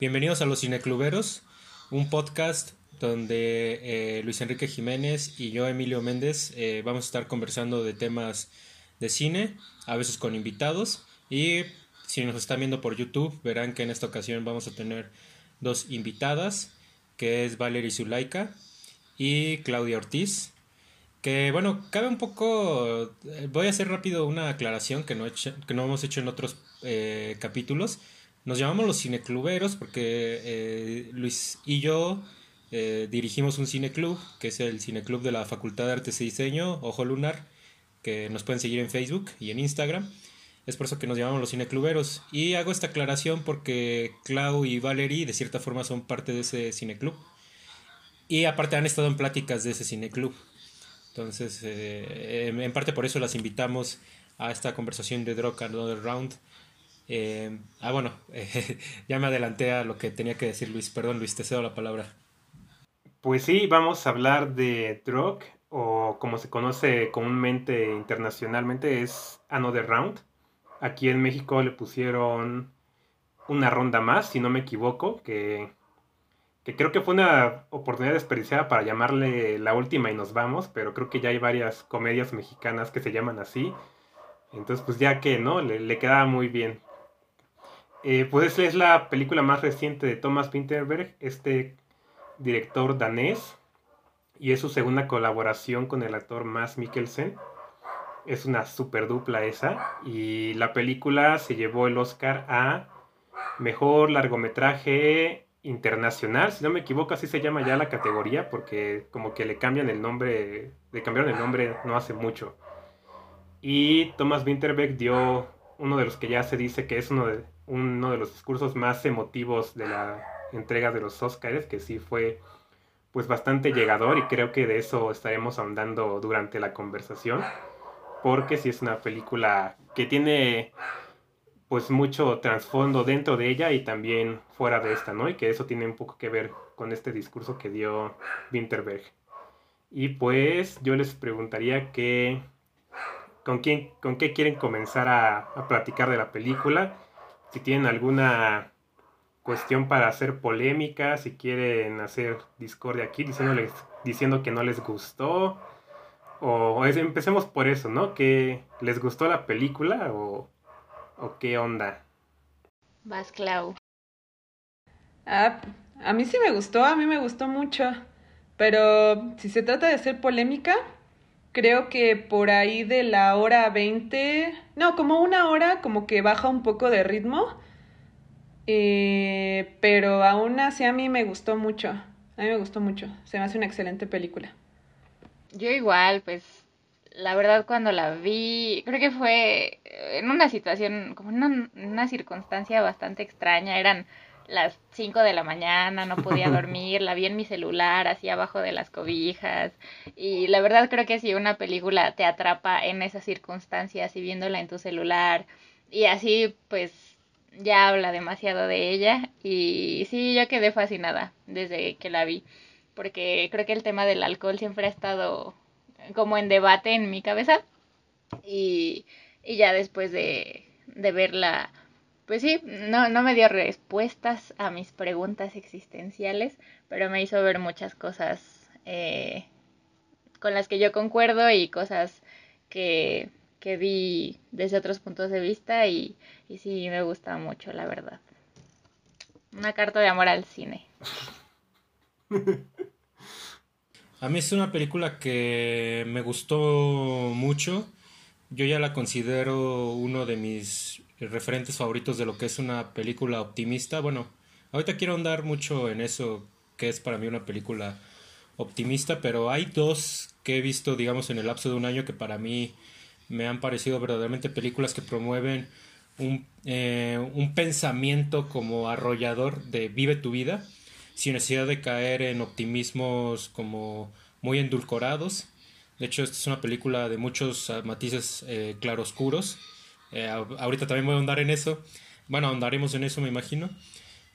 Bienvenidos a Los Cinecluberos, un podcast donde eh, Luis Enrique Jiménez y yo, Emilio Méndez, eh, vamos a estar conversando de temas de cine, a veces con invitados. Y si nos están viendo por YouTube, verán que en esta ocasión vamos a tener dos invitadas, que es Valerie Zulaika y Claudia Ortiz. Que bueno, cabe un poco. eh, Voy a hacer rápido una aclaración que no, que no hemos hecho en otros capítulos. Nos llamamos los cinecluberos porque eh, Luis y yo eh, dirigimos un cineclub, que es el cineclub de la Facultad de Artes y Diseño, Ojo Lunar, que nos pueden seguir en Facebook y en Instagram. Es por eso que nos llamamos los cinecluberos. Y hago esta aclaración porque Clau y Valerie de cierta forma son parte de ese cineclub. Y aparte han estado en pláticas de ese cineclub. Entonces, eh, en parte por eso las invitamos a esta conversación de Drug Another Round. Eh, ah, bueno, ya me adelanté a lo que tenía que decir Luis. Perdón, Luis, te cedo la palabra. Pues sí, vamos a hablar de Drug, o como se conoce comúnmente internacionalmente, es Another Round. Aquí en México le pusieron una ronda más, si no me equivoco, que, que creo que fue una oportunidad desperdiciada para llamarle la última y nos vamos, pero creo que ya hay varias comedias mexicanas que se llaman así. Entonces, pues ya que, ¿no? Le, le quedaba muy bien. Eh, pues es la película más reciente de Thomas Winterberg, este director danés, y es su segunda colaboración con el actor Mads Mikkelsen. Es una super dupla esa, y la película se llevó el Oscar a Mejor Largometraje Internacional, si no me equivoco así se llama ya la categoría, porque como que le cambian el nombre, le cambiaron el nombre no hace mucho. Y Thomas Winterberg dio uno de los que ya se dice que es uno de, uno de los discursos más emotivos de la entrega de los Oscars, que sí fue pues bastante llegador y creo que de eso estaremos ahondando durante la conversación, porque sí es una película que tiene pues mucho trasfondo dentro de ella y también fuera de esta, ¿no? Y que eso tiene un poco que ver con este discurso que dio Winterberg. Y pues yo les preguntaría que con quién, con qué quieren comenzar a, a platicar de la película, si tienen alguna cuestión para hacer polémica, si quieren hacer discordia aquí, diciéndoles, diciendo que no les gustó, o, es- empecemos por eso, ¿no? ¿Que les gustó la película o, o qué onda? Vas, Clau. Ah, a mí sí me gustó, a mí me gustó mucho. Pero si se trata de hacer polémica, creo que por ahí de la hora 20, no, como una hora, como que baja un poco de ritmo. Eh, pero aún así a mí me gustó mucho. A mí me gustó mucho. Se me hace una excelente película. Yo igual, pues la verdad cuando la vi, creo que fue en una situación, como en una, una circunstancia bastante extraña. Eran las 5 de la mañana, no podía dormir, la vi en mi celular, así abajo de las cobijas. Y la verdad creo que si una película te atrapa en esas circunstancias y viéndola en tu celular y así, pues ya habla demasiado de ella. Y sí, yo quedé fascinada desde que la vi. Porque creo que el tema del alcohol siempre ha estado como en debate en mi cabeza. Y, y ya después de, de verla, pues sí, no, no me dio respuestas a mis preguntas existenciales, pero me hizo ver muchas cosas eh, con las que yo concuerdo y cosas que, que vi desde otros puntos de vista y, y sí me gusta mucho, la verdad. Una carta de amor al cine. A mí es una película que me gustó mucho. Yo ya la considero uno de mis referentes favoritos de lo que es una película optimista. Bueno, ahorita quiero andar mucho en eso, que es para mí una película optimista, pero hay dos que he visto, digamos, en el lapso de un año que para mí me han parecido verdaderamente películas que promueven un, eh, un pensamiento como arrollador de vive tu vida, sin necesidad de caer en optimismos como muy endulcorados. De hecho, esta es una película de muchos ah, matices eh, claroscuros. Eh, ahorita también voy a ahondar en eso. Bueno, ahondaremos en eso, me imagino.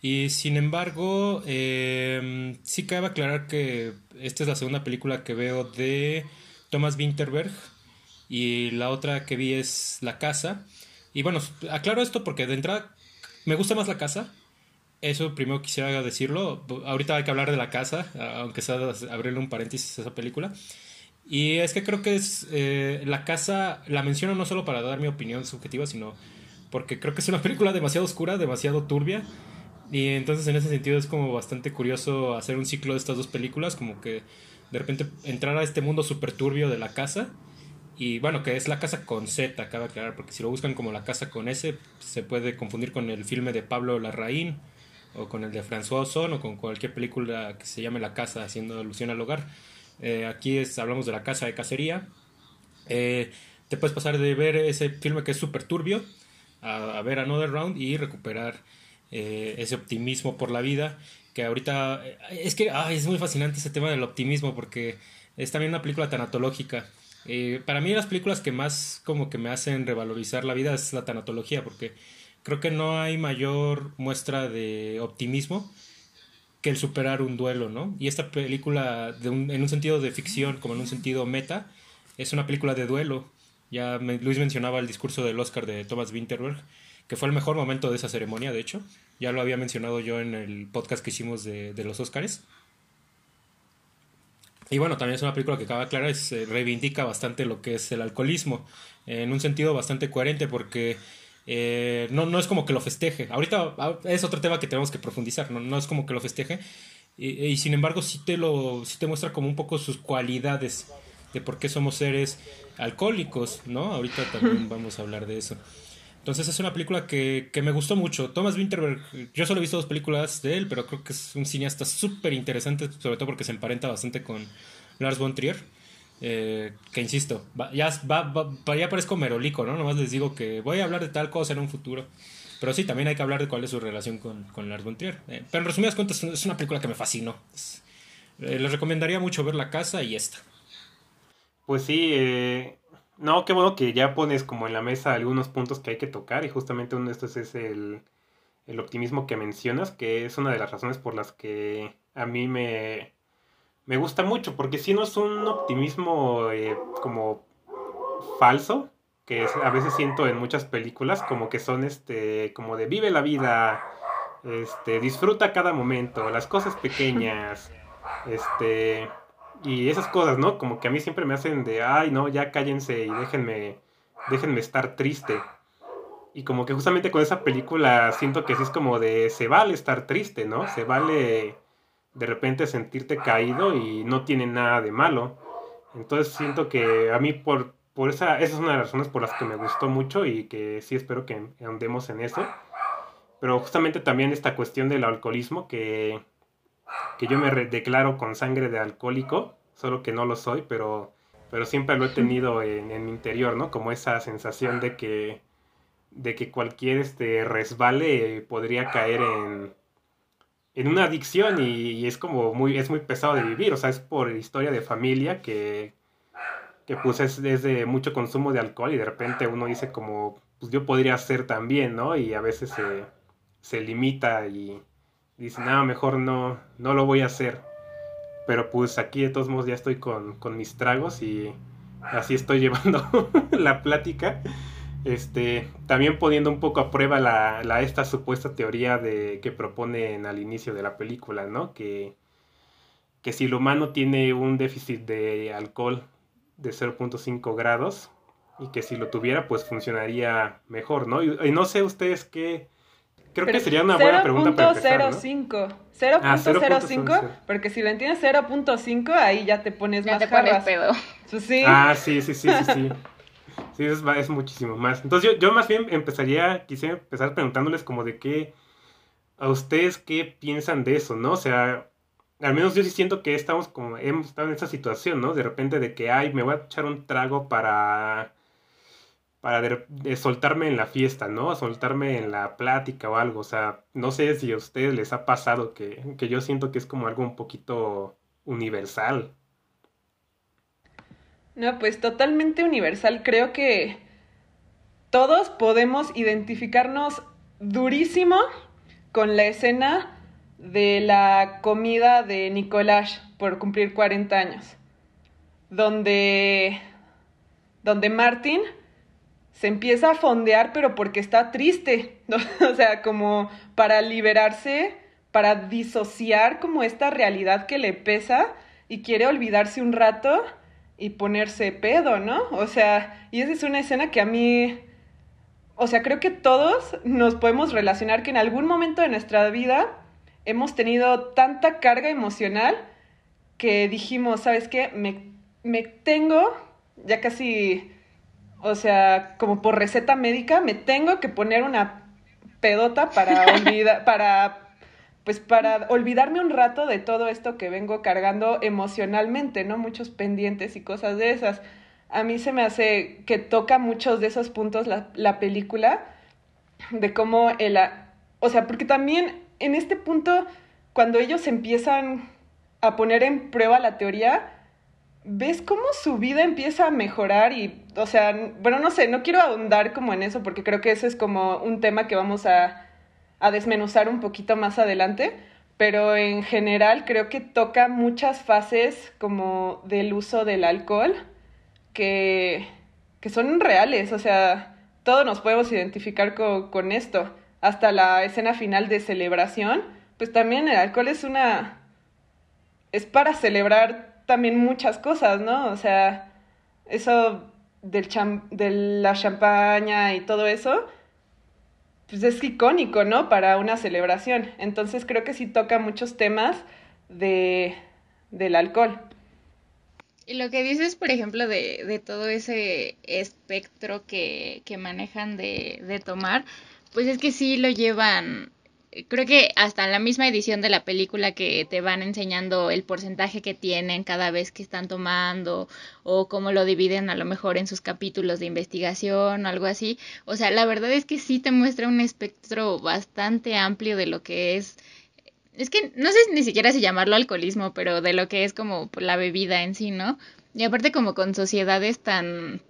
Y sin embargo, eh, sí cabe aclarar que esta es la segunda película que veo de Thomas Winterberg y la otra que vi es La Casa. Y bueno, aclaro esto porque de entrada me gusta más La Casa, eso primero quisiera decirlo. Ahorita hay que hablar de la casa, aunque sea abrirle un paréntesis a esa película. Y es que creo que es eh, la casa, la menciono no solo para dar mi opinión subjetiva, sino porque creo que es una película demasiado oscura, demasiado turbia. Y entonces en ese sentido es como bastante curioso hacer un ciclo de estas dos películas, como que de repente entrar a este mundo súper turbio de la casa. Y bueno, que es la casa con Z, cabe aclarar, porque si lo buscan como la casa con S, se puede confundir con el filme de Pablo Larraín, o con el de François Ozon, o con cualquier película que se llame La Casa, haciendo alusión al hogar. Eh, aquí es, hablamos de la casa de cacería. Eh, te puedes pasar de ver ese filme que es súper turbio a, ver Another Round y recuperar eh, ese optimismo por la vida. Que ahorita es que es muy fascinante ese tema del optimismo porque es también una película tanatológica. para mí las películas que más como que me hacen revalorizar la vida es la tanatología porque creo que no hay mayor muestra de optimismo que el superar un duelo, ¿no? Y esta película, en un sentido de ficción, como en un sentido meta, es una película de duelo. Ya Luis mencionaba el discurso del Oscar de Thomas Winterberg, que fue el mejor momento de esa ceremonia, de hecho. Ya lo había mencionado yo en el podcast que hicimos de, los Oscars. Y bueno, también es una película que acaba clara, es, eh, reivindica bastante lo que es el alcoholismo, en un sentido bastante coherente, porque eh, no, no es como que lo festeje. Ahorita ah, es otro tema que tenemos que profundizar, no, no es como que lo festeje. Y, sin embargo sí te, lo, sí te muestra como un poco sus cualidades de por qué somos seres alcohólicos, ¿no? Ahorita también vamos a hablar de eso. Entonces es una película que, que me gustó mucho. Thomas Winterberg, yo solo he visto dos películas de él, pero creo que es un cineasta súper interesante, sobre todo porque se emparenta bastante con Lars von Trier. Eh, que insisto, ya, va, ya parezco merolico, ¿no? Nomás les digo que voy a hablar de tal cosa en un futuro. Pero sí, también hay que hablar de cuál es su relación con, con Lars von Trier. Eh, pero en resumidas cuentas, es una película que me fascinó. Eh, les recomendaría mucho ver La Casa y esta. Pues sí, no, qué bueno que ya pones como en la mesa algunos puntos que hay que tocar y justamente uno de estos es el, el optimismo que mencionas, que es una de las razones por las que a mí me, me gusta mucho, porque si no es un optimismo eh, como falso, que a veces siento en muchas películas, como que son este, como de vive la vida, este, disfruta cada momento, las cosas pequeñas, este, y esas cosas, ¿no? Como que a mí siempre me hacen de, ay, no, ya cállense y déjenme, déjenme estar triste. Y como que justamente con esa película siento que sí es como de, se vale estar triste, ¿no? Se vale de repente sentirte caído y no tiene nada de malo. Entonces siento que a mí por, por esa, esa es una de las razones por las que me gustó mucho y que sí espero que andemos en eso. Pero justamente también esta cuestión del alcoholismo, que, que yo me declaro con sangre de alcohólico, solo que no lo soy, pero, pero siempre lo he tenido en, en mi interior, ¿no? Como esa sensación de que, de que cualquier este, resbale podría caer en, en una adicción y, es como muy, es muy pesado de vivir, o sea, es por historia de familia que, que pues es, de mucho consumo de alcohol y de repente uno dice como, pues yo podría ser también, ¿no? Y a veces se, se limita y dice, no, mejor no, no lo voy a hacer. Pero pues aquí de todos modos ya estoy con, con mis tragos y así estoy llevando la plática este, también poniendo un poco a prueba la, la, esta supuesta teoría de, que proponen al inicio de la película, ¿no? Que, que si el humano tiene un déficit de alcohol de 0.5 grados y que si lo tuviera pues funcionaría mejor, ¿no? Y, no sé ustedes qué... Creo que sería una buena pregunta para empezar, 0.05. 0.05, ah, porque si lo entiendes 0.5 ahí ya te pones ya más te pones pedo. ¿Sí? Ah, sí, sí, sí, sí, sí. Sí, es, es muchísimo más. Entonces yo, yo más bien empezaría, quisiera empezar preguntándoles como de qué, a ustedes qué piensan de eso, ¿no? O sea, al menos yo sí siento que estamos como, hemos estado en esa situación, ¿no? De repente de que, ay, me voy a echar un trago para, para de, soltarme en la fiesta, ¿no? Soltarme en la plática o algo. O sea, no sé si a ustedes les ha pasado que, que yo siento que es como algo un poquito universal. No, pues totalmente universal. Creo que todos podemos identificarnos durísimo con la escena de la comida de Nicolás por cumplir 40 años, donde, donde Martin se empieza a fondear, pero porque está triste, ¿no? o sea, como para liberarse, para disociar como esta realidad que le pesa y quiere olvidarse un rato y ponerse pedo, ¿no? O sea, y esa es una escena que a mí, o sea, creo que todos nos podemos relacionar que en algún momento de nuestra vida hemos tenido tanta carga emocional que dijimos, ¿sabes qué? Me, me tengo, ya casi, o sea, como por receta médica, me tengo que poner una pedota para olvidar, para pues para olvidarme un rato de todo esto que vengo cargando emocionalmente, ¿no? Muchos pendientes y cosas de esas. A mí se me hace que toca muchos de esos puntos la, la película, de cómo el... O sea, porque también en este punto, cuando ellos empiezan a poner en prueba la teoría, ves cómo su vida empieza a mejorar y, o sea, bueno, no sé, no quiero ahondar como en eso porque creo que ese es como un tema que vamos a a desmenuzar un poquito más adelante, pero en general creo que toca muchas fases como del uso del alcohol que, que son reales, o sea, todos nos podemos identificar con, con esto, hasta la escena final de celebración, pues también el alcohol es una... es para celebrar también muchas cosas, ¿no? O sea, eso del de la champaña y todo eso, pues es icónico, ¿no? Para una celebración. Entonces creo que sí toca muchos temas de, del alcohol. Y lo que dices, por ejemplo, de, de todo ese espectro que, que manejan de, de tomar, pues es que sí lo llevan creo que hasta en la misma edición de la película que te van enseñando el porcentaje que tienen cada vez que están tomando o cómo lo dividen a lo mejor en sus capítulos de investigación o algo así. O sea, la verdad es que sí te muestra un espectro bastante amplio de lo que es es que no sé ni siquiera si llamarlo alcoholismo, pero de lo que es como la bebida en sí, ¿no? Y aparte como con sociedades tan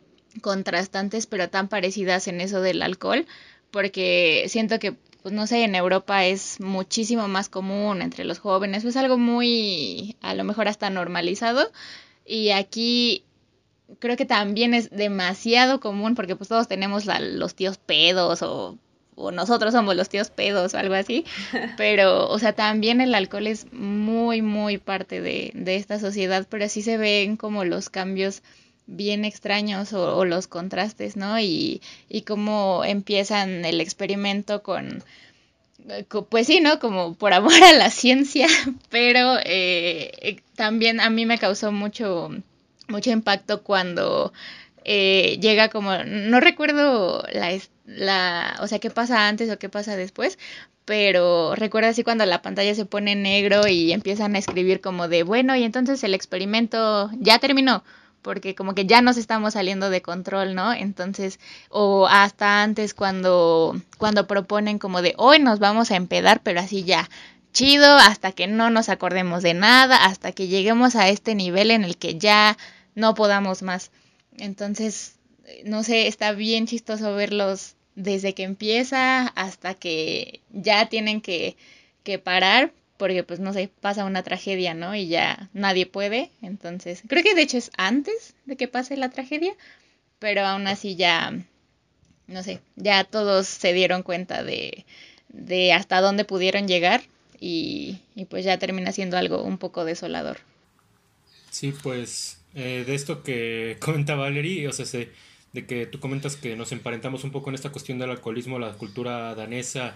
contrastantes pero tan parecidas en eso del alcohol, porque siento que pues no sé, en Europa es muchísimo más común entre los jóvenes, es algo muy, a lo mejor hasta normalizado, y aquí creo que también es demasiado común porque pues todos tenemos los tíos pedos o, o, nosotros somos los tíos pedos o algo así, pero o sea, también el alcohol es muy, muy parte de, de esta sociedad, pero así se ven como los cambios bien extraños o, los contrastes, ¿no? Y, y cómo empiezan el experimento con, pues sí, ¿no? Como por amor a la ciencia, pero eh, eh, también a mí me causó mucho, mucho impacto cuando eh, llega como, no recuerdo la, la, o sea, qué pasa antes o qué pasa después, pero recuerda así cuando la pantalla se pone negro y empiezan a escribir como de, bueno, y entonces el experimento ya terminó porque como que ya nos estamos saliendo de control, ¿no? Entonces, o hasta antes cuando, cuando proponen como de hoy nos vamos a empedar, pero así ya, chido, hasta que no nos acordemos de nada, hasta que lleguemos a este nivel en el que ya no podamos más. Entonces, no sé, está bien chistoso verlos desde que empieza hasta que ya tienen que, que parar, porque pues no sé, pasa una tragedia, ¿no? Y ya nadie puede, entonces creo que de hecho es antes de que pase la tragedia, pero aún así ya, no sé, ya todos se dieron cuenta de, de hasta dónde pudieron llegar y, y pues ya termina siendo algo un poco desolador. Sí, pues eh, de esto que comenta Valerie, o sea, de que tú comentas que nos emparentamos un poco en esta cuestión del alcoholismo, la cultura danesa,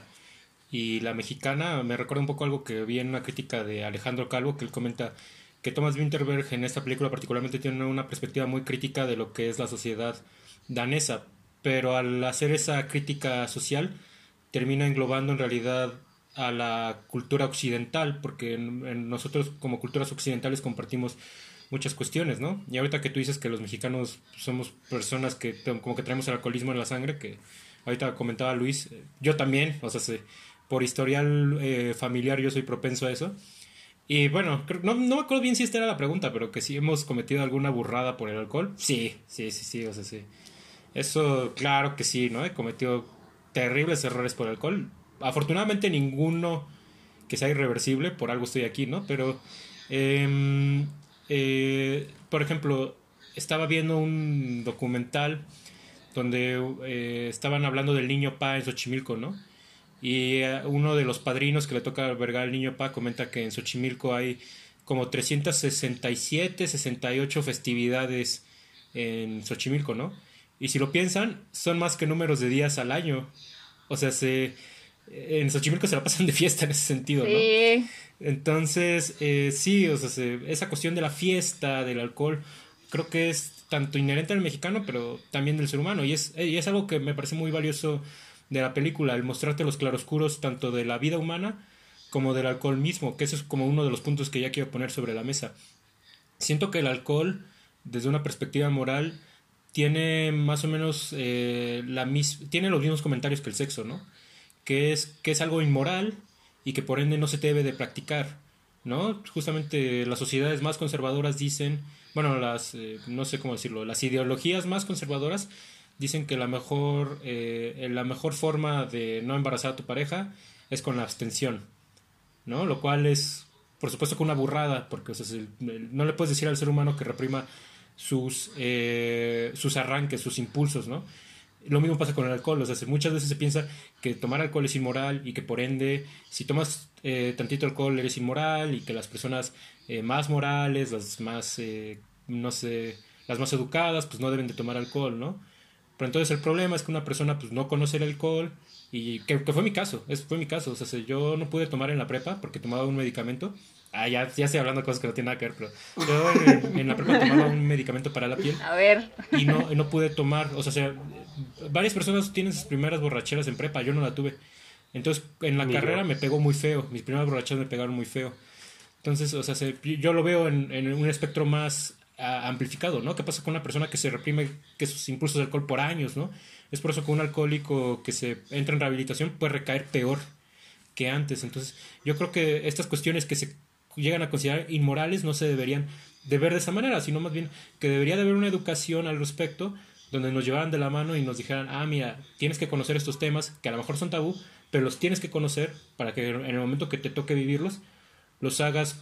y la mexicana me recuerda un poco algo que vi en una crítica de Alejandro Calvo, que él comenta que Thomas Winterberg en esta película particularmente tiene una perspectiva muy crítica de lo que es la sociedad danesa, pero al hacer esa crítica social termina englobando en realidad a la cultura occidental, porque nosotros como culturas occidentales compartimos muchas cuestiones, ¿no? Y ahorita que tú dices que los mexicanos somos personas que como que traemos el alcoholismo en la sangre, que ahorita comentaba Luis, yo también, o sea, se, por historial eh, familiar yo soy propenso a eso. Y bueno, no, no me acuerdo bien si esta era la pregunta, pero que si hemos cometido alguna burrada por el alcohol. Sí, sí, sí, sí, o sea, sí. Eso, claro que sí, ¿no? He cometido terribles errores por alcohol. Afortunadamente ninguno que sea irreversible, por algo estoy aquí, ¿no? Pero, em, eh, por ejemplo, estaba viendo un documental donde eh, estaban hablando del niño Pa en Xochimilco, ¿no? Y eh, uno de los padrinos que le toca albergar al niño Pa comenta que en Xochimilco hay como 367, 68 festividades en Xochimilco, ¿no? Y si lo piensan, son más que números de días al año. O sea, se, en Xochimilco se la pasan de fiesta en ese sentido, sí. ¿no? Entonces, eh, sí, o sea, esa cuestión de la fiesta, del alcohol, creo que es tanto inherente al mexicano, pero también del ser humano. Y es, y es algo que me parece muy valioso de la película, el mostrarte los claroscuros tanto de la vida humana como del alcohol mismo, que eso es como uno de los puntos que ya quiero poner sobre la mesa. Siento que el alcohol, desde una perspectiva moral, tiene más o menos eh, la mis tiene los mismos comentarios que el sexo, ¿no? Que es, que es algo inmoral y que por ende no se debe de practicar, ¿no? Justamente las sociedades más conservadoras dicen, bueno, las, eh, no sé cómo decirlo, las ideologías más conservadoras dicen que la mejor, eh, la mejor forma de no embarazar a tu pareja es con la abstención, ¿no? Lo cual es, por supuesto, que una burrada, porque no le puedes decir al ser humano que reprima sus, eh, sus arranques, sus impulsos, ¿no? Lo mismo pasa con el alcohol, o sea, muchas veces se piensa que tomar alcohol es inmoral y que por ende, si tomas eh, tantito alcohol eres inmoral y que las personas eh, más morales, las más, no sé, las más educadas, pues no deben de tomar alcohol, ¿no? Pero entonces el problema es que una persona pues no conoce el alcohol y que, fue mi caso, es, fue mi caso, o sea, yo no pude tomar en la prepa porque tomaba un medicamento Ah, ya, ya estoy hablando de cosas que no tienen nada que ver, pero yo en, la prepa tomaba un medicamento para la piel. A ver. Y no, no pude tomar, o sea, varias personas tienen sus primeras borracheras en prepa, yo no la tuve. Entonces, en la carrera me pegó muy feo, mis primeras borracheras me pegaron muy feo. Entonces, o sea, yo lo veo en, en un espectro más amplificado, ¿no? ¿Qué pasa con una persona que se reprime que sus impulsos de alcohol por años, ¿no? Es por eso que un alcohólico que se entra en rehabilitación puede recaer peor que antes. Entonces, yo creo que estas cuestiones que se llegan a considerar inmorales no se deberían de ver de esa manera, sino más bien que debería de haber una educación al respecto donde nos llevaran de la mano y nos dijeran, ah, mira, tienes que conocer estos temas que a lo mejor son tabú, pero los tienes que conocer para que en el momento que te toque vivirlos, los hagas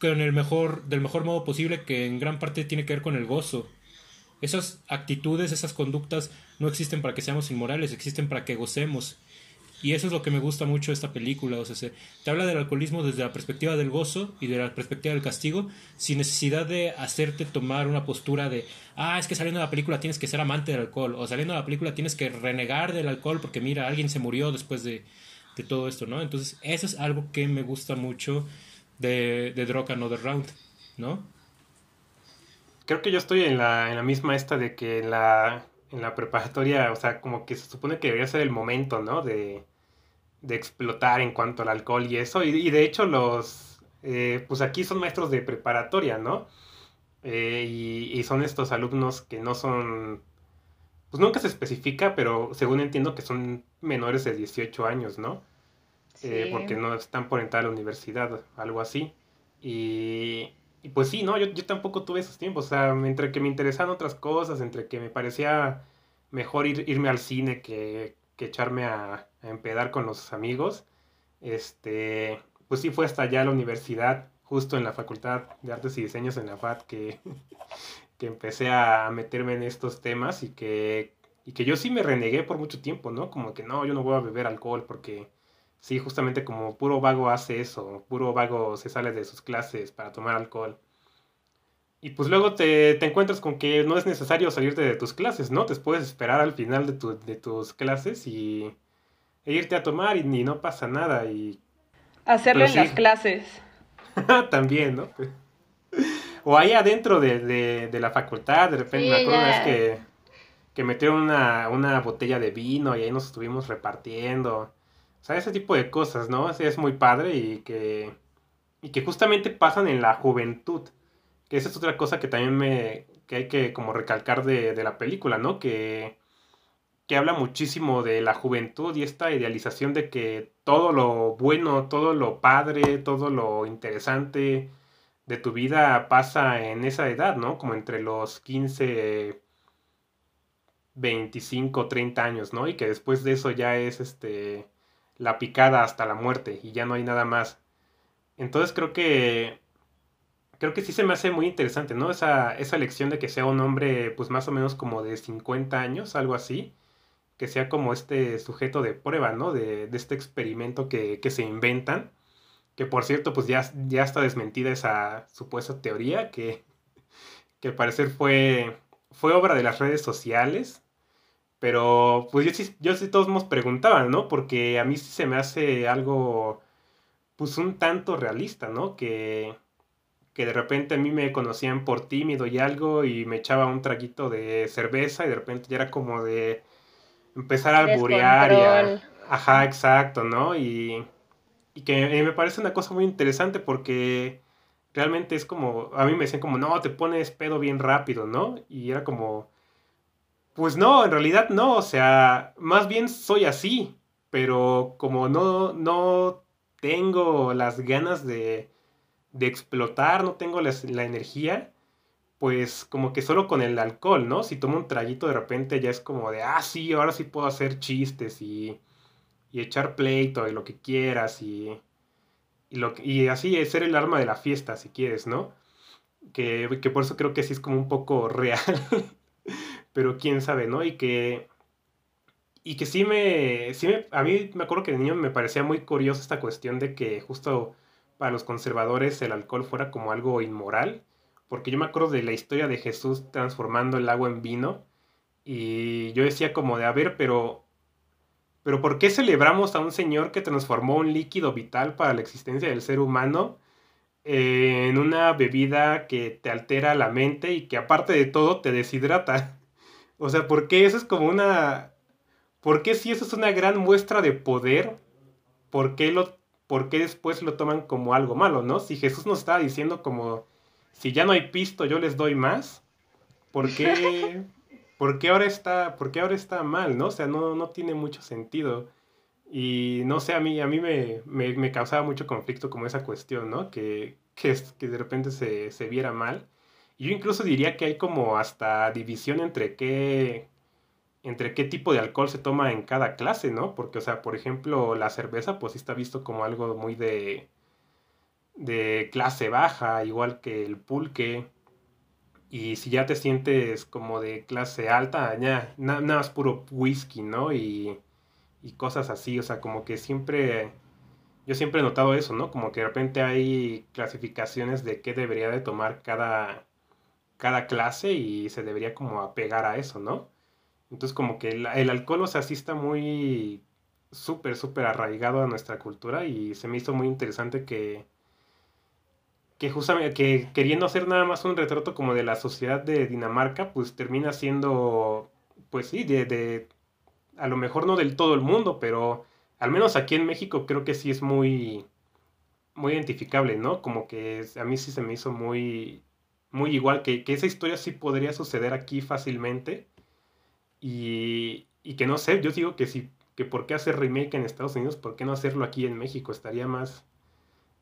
con el mejor, del mejor modo posible, que en gran parte tiene que ver con el gozo. Esas actitudes, esas conductas no existen para que seamos inmorales, existen para que gocemos. Y eso es lo que me gusta mucho de esta película. O sea, se, te habla del alcoholismo desde la perspectiva del gozo y de la perspectiva del castigo, sin necesidad de hacerte tomar una postura de, ah, es que saliendo de la película tienes que ser amante del alcohol, o saliendo de la película tienes que renegar del alcohol porque mira, alguien se murió después de, de todo esto, ¿no? Entonces, eso es algo que me gusta mucho de, de Drug Another Round, ¿no? Creo que yo estoy en la, en la misma esta de que la en la preparatoria, o sea, como que se supone que debería ser el momento, ¿no? De, de explotar en cuanto al alcohol y eso. Y, de hecho los, eh, pues aquí son maestros de preparatoria, ¿no? Eh, y, son estos alumnos que no son, pues nunca se especifica, pero según entiendo que son menores de 18 años, ¿no? Eh, porque no están por entrar a la universidad, algo así. Y, y pues sí, no, yo, yo tampoco tuve esos tiempos, o sea, entre que me interesaban otras cosas, entre que me parecía mejor ir, irme al cine que, que echarme a, empedar con los amigos, este, pues sí fue hasta allá la universidad, justo en la Facultad de Artes y Diseños en la FAT, que, que empecé a meterme en estos temas y que, y que yo sí me renegué por mucho tiempo, ¿no? Como que no, yo no voy a beber alcohol porque Sí, justamente como puro vago hace eso, puro vago se sale de sus clases para tomar alcohol. Y pues luego te, encuentras con que no es necesario salirte de tus clases, ¿no? Te puedes esperar al final de, de tus clases y e irte a tomar y, no pasa nada. y Hacerlo en las clases. También, ¿no? o ahí adentro de, la facultad, de repente me acuerdo una vez que, que metieron una, una botella de vino y ahí nos estuvimos repartiendo. Sea, ese tipo de cosas, ¿no? Es muy padre y que, y que justamente pasan en la juventud. Que esa es otra cosa que también me, que hay que como recalcar de, de la película, ¿no? Que, que habla muchísimo de la juventud y esta idealización de que todo lo bueno, todo lo padre, todo lo interesante de tu vida pasa en esa edad, ¿no? Como entre los 15, 25, 30 años, ¿no? Y que después de eso ya es este la picada hasta la muerte y ya no hay nada más. Entonces creo que creo que sí se me hace muy interesante, ¿no? Esa, esa elección de que sea un hombre, pues más o menos como de 50 años, algo así, que sea como este sujeto de prueba, ¿no? De, de este experimento que, que, se inventan, que por cierto, pues ya, ya está desmentida esa supuesta teoría, que, que al parecer fue, fue obra de las redes sociales, pero pues yo sí, yo sí todos nos preguntaban, ¿no? Porque a mí sí se me hace algo, pues un tanto realista, ¿no? Que que de repente a mí me conocían por tímido y algo y me echaba un traguito de cerveza y de repente ya era como de empezar a alburear y a, ajá, exacto, ¿no? Y, y que me parece una cosa muy interesante porque realmente es como, a mí me decían como, no, te pones pedo bien rápido, ¿no? Y era como, pues no, en realidad no, o sea, más bien soy así, pero como no, no tengo las ganas de de explotar, no tengo la, energía, pues como que solo con el alcohol, ¿no? Si tomo un traguito de repente ya es como de, ah, sí, ahora sí puedo hacer chistes y, y echar pleito y lo que quieras y, y, lo, y así es ser el arma de la fiesta, si quieres, ¿no? Que, que por eso creo que sí es como un poco real, pero quién sabe, ¿no? Y que... Y que sí me, sí me... A mí me acuerdo que de niño me parecía muy curioso esta cuestión de que justo para los conservadores el alcohol fuera como algo inmoral, porque yo me acuerdo de la historia de Jesús transformando el agua en vino y yo decía como de, a ver, pero, pero ¿por qué celebramos a un señor que transformó un líquido vital para la existencia del ser humano en una bebida que te altera la mente y que aparte de todo te deshidrata? O sea, ¿por qué eso es como una... ¿Por qué si eso es una gran muestra de poder? ¿Por qué lo ¿por qué después lo toman como algo malo, no? Si Jesús nos estaba diciendo como, si ya no hay pisto, yo les doy más, ¿por qué, ¿por qué, ahora, está, por ahora está mal, no? O sea, no, no tiene mucho sentido. Y no sé, a mí, a mí me, me, causaba mucho conflicto como esa cuestión, ¿no? Que, que, que de repente se, se viera mal. Yo incluso diría que hay como hasta división entre qué, entre qué tipo de alcohol se toma en cada clase, ¿no? Porque, o sea, por ejemplo, la cerveza, pues sí está visto como algo muy de, de clase baja, igual que el pulque. Y si ya te sientes como de clase alta, ya, nada más puro whisky, ¿no? Y, y cosas así, o sea, como que siempre, yo siempre he notado eso, ¿no? Como que de repente hay clasificaciones de qué debería de tomar cada, cada clase y se debería como apegar a eso, ¿no? Entonces como que el, alcohol, o sea, sí está muy súper, súper arraigado a nuestra cultura y se me hizo muy interesante que, que justamente, que queriendo hacer nada más un retrato como de la sociedad de Dinamarca, pues termina siendo, pues sí, de, de a lo mejor no del todo el mundo, pero al menos aquí en México creo que sí es muy, muy identificable, ¿no? Como que a mí sí se me hizo muy, muy igual, que, que esa historia sí podría suceder aquí fácilmente y, que no sé, yo digo que si, que por qué hacer remake en Estados Unidos, por qué no hacerlo aquí en México, estaría más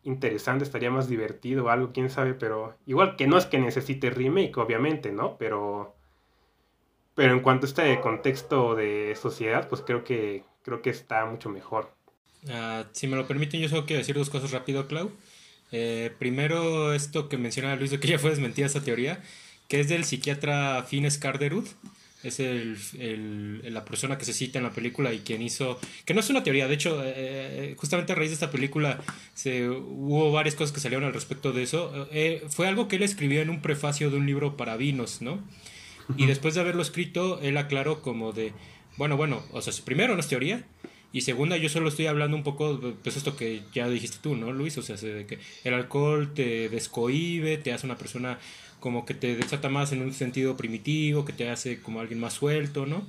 interesante, estaría más divertido, algo, quién sabe, pero igual que no es que necesite remake, obviamente, ¿no? Pero, pero en cuanto a este contexto de sociedad, pues creo que, creo que está mucho mejor. Uh, si me lo permiten, yo solo quiero decir dos cosas rápido, Clau. Eh, primero, esto que menciona Luis, de que ya fue desmentida esa teoría, que es del psiquiatra Finn Skarderud es el, la persona que se cita en la película y quien hizo, que no es una teoría, de hecho, eh, eh, justamente a raíz de esta película se, hubo varias cosas que salieron al respecto de eso. Eh, fue algo que él escribió en un prefacio de un libro para vinos, ¿no? Y después de haberlo escrito, él aclaró como de, bueno, bueno, o sea, primero no es teoría, y segunda, yo solo estoy hablando un poco, pues esto que ya dijiste tú, ¿no, Luis? O sea, de que el alcohol te descohibe, te hace una persona como que te desata más en un sentido primitivo, que te hace como alguien más suelto, ¿no?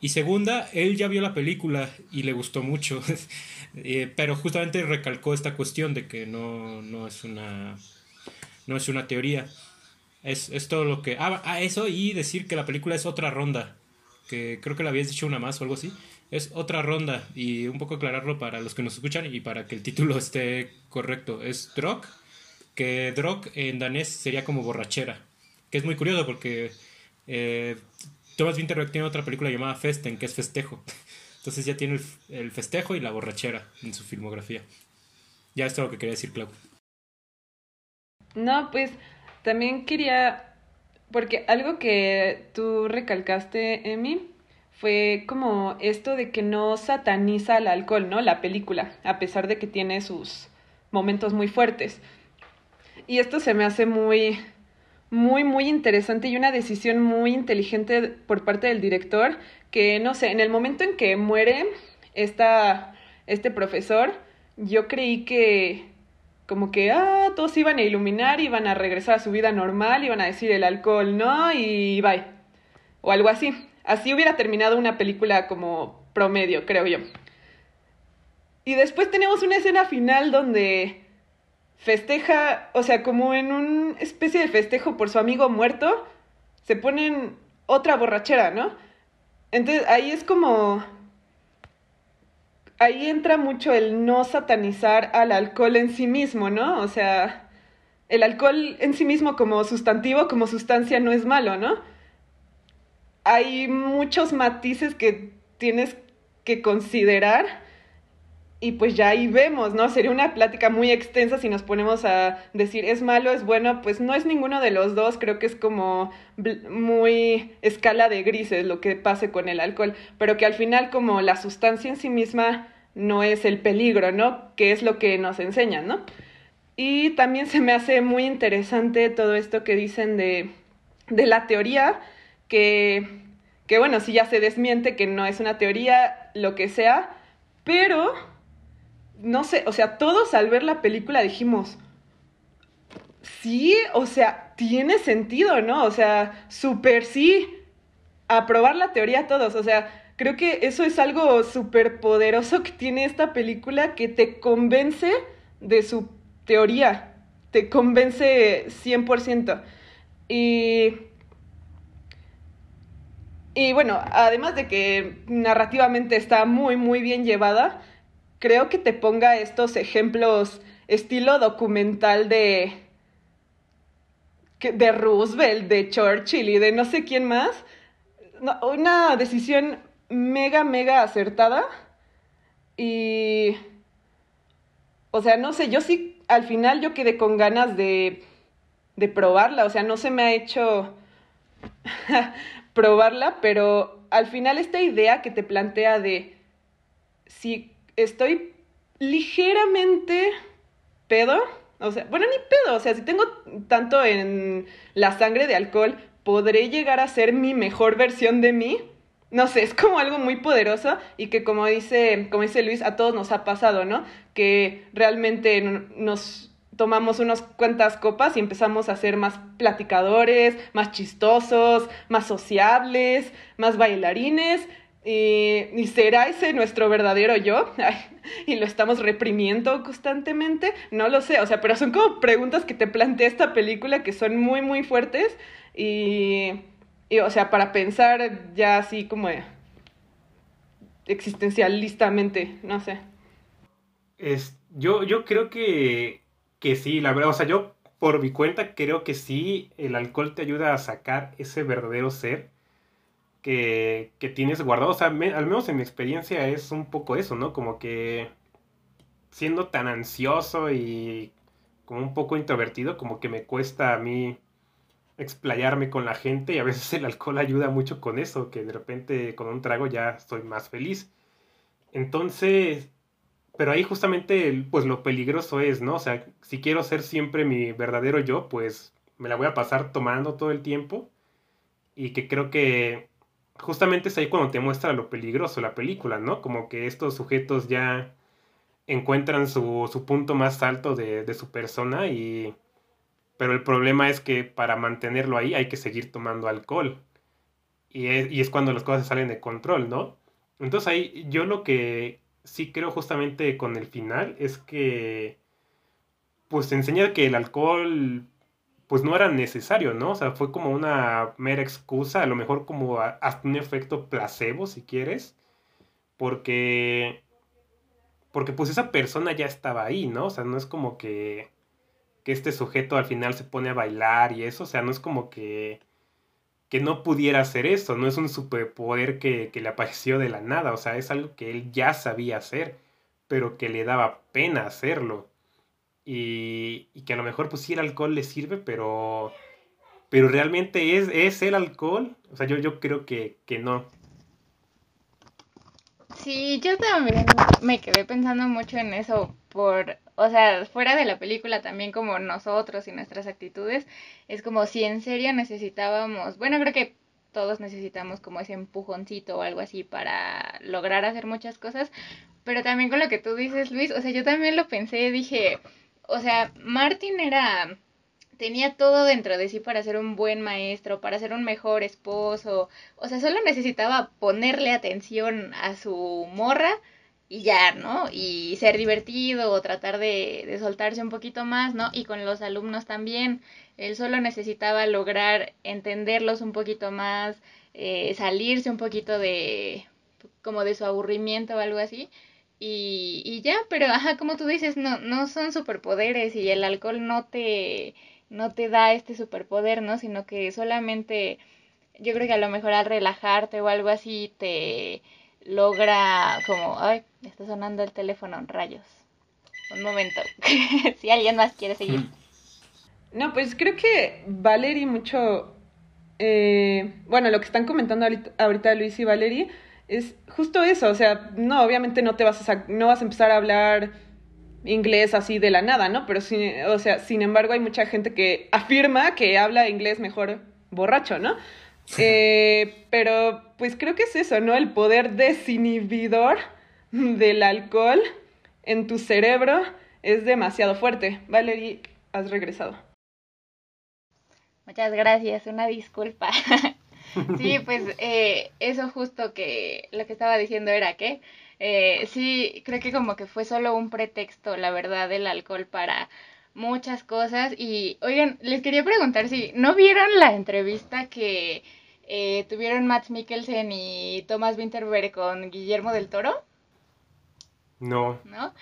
Y segunda, él ya vio la película y le gustó mucho, eh, pero justamente recalcó esta cuestión de que no, no, es, una, no es una teoría. Es, es todo lo que... Ah, ah, eso y decir que la película es otra ronda, que creo que la habías dicho una más o algo así. Es otra ronda y un poco aclararlo para los que nos escuchan y para que el título esté correcto. Es Drog que drog en danés sería como borrachera, que es muy curioso porque eh, Thomas Winterberg tiene otra película llamada Festen, que es festejo. Entonces ya tiene el, festejo y la borrachera en su filmografía. Ya esto es lo que quería decir, Clau. No, pues también quería, porque algo que tú recalcaste, Emi, fue como esto de que no sataniza el alcohol, ¿no? La película, a pesar de que tiene sus momentos muy fuertes. Y esto se me hace muy, muy, muy interesante y una decisión muy inteligente por parte del director, que no sé, en el momento en que muere esta, este profesor, yo creí que como que, ah, todos iban a iluminar, iban a regresar a su vida normal, iban a decir el alcohol no y bye. O algo así. Así hubiera terminado una película como promedio, creo yo. Y después tenemos una escena final donde festeja, o sea, como en una especie de festejo por su amigo muerto, se ponen otra borrachera, ¿no? Entonces ahí es como... Ahí entra mucho el no satanizar al alcohol en sí mismo, ¿no? O sea, el alcohol en sí mismo como sustantivo, como sustancia, no es malo, ¿no? Hay muchos matices que tienes que considerar y pues ya ahí vemos, ¿no? Sería una plática muy extensa si nos ponemos a decir es malo, es bueno, pues no es ninguno de los dos, creo que es como muy escala de grises lo que pase con el alcohol, pero que al final como la sustancia en sí misma no es el peligro, ¿no? Que es lo que nos enseñan, ¿no? Y también se me hace muy interesante todo esto que dicen de, de la teoría, que, que bueno, si ya se desmiente que no es una teoría, lo que sea, pero no sé, o sea, todos al ver la película dijimos, sí, o sea, tiene sentido, ¿no? O sea, súper sí, aprobar la teoría todos, o sea, creo que eso es algo súper poderoso que tiene esta película que te convence de su teoría, te convence 100%. Y... Y bueno, además de que narrativamente está muy, muy bien llevada, creo que te ponga estos ejemplos estilo documental de de Roosevelt, de Churchill y de no sé quién más. una decisión mega, mega acertada. Y... O sea, no sé, yo sí, al final yo quedé con ganas de, de probarla. O sea, no se me ha hecho probarla, pero al final esta idea que te plantea de si estoy ligeramente pedo. O sea, bueno, ni pedo. O sea, si tengo tanto en la sangre de alcohol, podré llegar a ser mi mejor versión de mí. No sé, es como algo muy poderoso y que como dice, como dice Luis, a todos nos ha pasado, ¿no? Que realmente nos tomamos unas cuantas copas y empezamos a ser más platicadores, más chistosos, más sociables, más bailarines ¿Y, será ese nuestro verdadero yo? ¿Y lo estamos reprimiendo constantemente? No lo sé, o sea, pero son como preguntas que te plantea esta película que son muy, muy fuertes y, y o sea, para pensar ya así como existencialistamente, no sé. Es, yo, yo creo que, que sí, la verdad, o sea, yo por mi cuenta creo que sí, el alcohol te ayuda a sacar ese verdadero ser que, tienes guardado. O sea, al menos en mi experiencia es un poco eso, ¿no? Como que siendo tan ansioso y como un poco introvertido, como que me cuesta a mí explayarme con la gente y a veces el alcohol ayuda mucho con eso, que de repente con un trago ya estoy más feliz. Entonces, pero ahí justamente pues lo peligroso es, ¿no? O sea, si quiero ser siempre mi verdadero yo, pues me la voy a pasar tomando todo el tiempo y que creo que justamente es ahí cuando te muestra lo peligroso la película, ¿no? Como que estos sujetos ya encuentran su, punto más alto de, su persona y... Pero el problema es que para mantenerlo ahí hay que seguir tomando alcohol. Y es, y es cuando las cosas salen de control, ¿no? Entonces ahí yo lo que sí creo justamente con el final es que pues enseña que el alcohol pues no era necesario, ¿no? O sea, fue como una mera excusa, a lo mejor como hasta un efecto placebo, si quieres, porque, porque pues esa persona ya estaba ahí, ¿no? O sea, no es como que, que este sujeto al final se pone a bailar y eso, o sea, no es como que, que no pudiera hacer eso, no es un superpoder que, que le apareció de la nada, o sea, es algo que él ya sabía hacer, pero que le daba pena hacerlo. y, y, que a lo mejor pues sí el alcohol le sirve, pero, pero realmente es, es el alcohol. O sea, yo, yo creo que, que no. Sí, yo también me quedé pensando mucho en eso por, o sea, fuera de la película también como nosotros y nuestras actitudes, es como si en serio necesitábamos, bueno, creo que todos necesitamos como ese empujoncito o algo así para lograr hacer muchas cosas, pero también con lo que tú dices, Luis, o sea, yo también lo pensé, dije, o sea, Martin era tenía todo dentro de sí para ser un buen maestro, para ser un mejor esposo, o sea, solo necesitaba ponerle atención a su morra y ya, ¿no? Y ser divertido o tratar de, de soltarse un poquito más, ¿no? Y con los alumnos también, él solo necesitaba lograr entenderlos un poquito más, eh, salirse un poquito de como de su aburrimiento o algo así. Y, y ya, pero ajá, como tú dices, no, no son superpoderes y el alcohol no te, no te da este superpoder, ¿no? Sino que solamente yo creo que a lo mejor al relajarte o algo así te logra como, ay, está sonando el teléfono, rayos. Un momento, si alguien más quiere seguir. No, pues creo que Valerie mucho, eh, bueno, lo que están comentando ahorita, ahorita Luis y Valerie es justo eso, o sea, no, obviamente no te vas a, no vas a empezar a hablar inglés así de la nada, ¿no? Pero, sí, o sea, sin embargo, hay mucha gente que afirma que habla inglés mejor borracho, ¿no? Eh, pero, pues creo que es eso, ¿no? El poder desinhibidor del alcohol en tu cerebro es demasiado fuerte. Valerie, has regresado. Muchas gracias, una disculpa. sí, pues eh, eso justo que lo que estaba diciendo era que eh, sí, creo que como que fue solo un pretexto, la verdad, del alcohol para muchas cosas. Y oigan, les quería preguntar si no vieron la entrevista que eh, tuvieron Matt Mikkelsen y Thomas Winterberg con Guillermo del Toro. No. ¿No?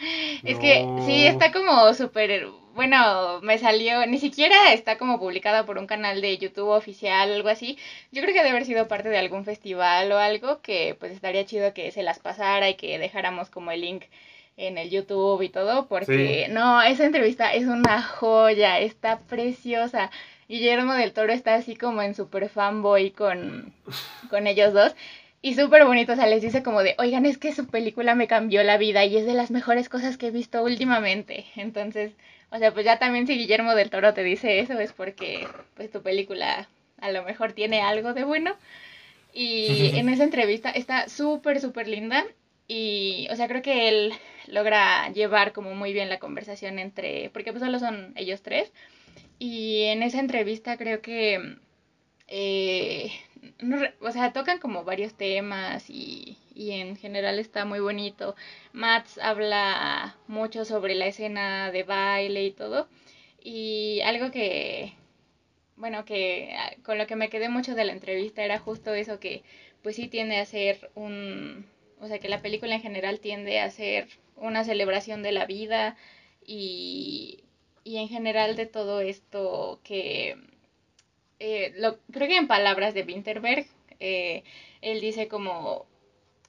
Es que sí, está como súper bueno, me salió, ni siquiera está como publicada por un canal de YouTube oficial o algo así. Yo creo que debe haber sido parte de algún festival o algo que pues estaría chido que se las pasara y que dejáramos como el link en el YouTube y todo, porque no, esa entrevista es una joya, está preciosa. Guillermo del Toro está así como en super fanboy con, con ellos dos. Y súper bonito, o sea, les dice como de, oigan, es que su película me cambió la vida y es de las mejores cosas que he visto últimamente. Entonces, o sea, pues ya también si Guillermo del Toro te dice eso es porque pues tu película a lo mejor tiene algo de bueno. Y en esa entrevista está súper, súper linda. Y, o sea, creo que él logra llevar como muy bien la conversación entre, porque pues solo son ellos tres. Y en esa entrevista creo que, eh, o sea, tocan como varios temas y, y en general está muy bonito. Mats habla mucho sobre la escena de baile y todo. Y algo que, bueno, que ah, con lo que me quedé mucho de la entrevista era justo eso que pues sí tiende a ser un, o sea que la película en general tiende a ser una celebración de la vida y, y en general de todo esto que eh, lo, creo que en palabras de Winterberg eh, él dice como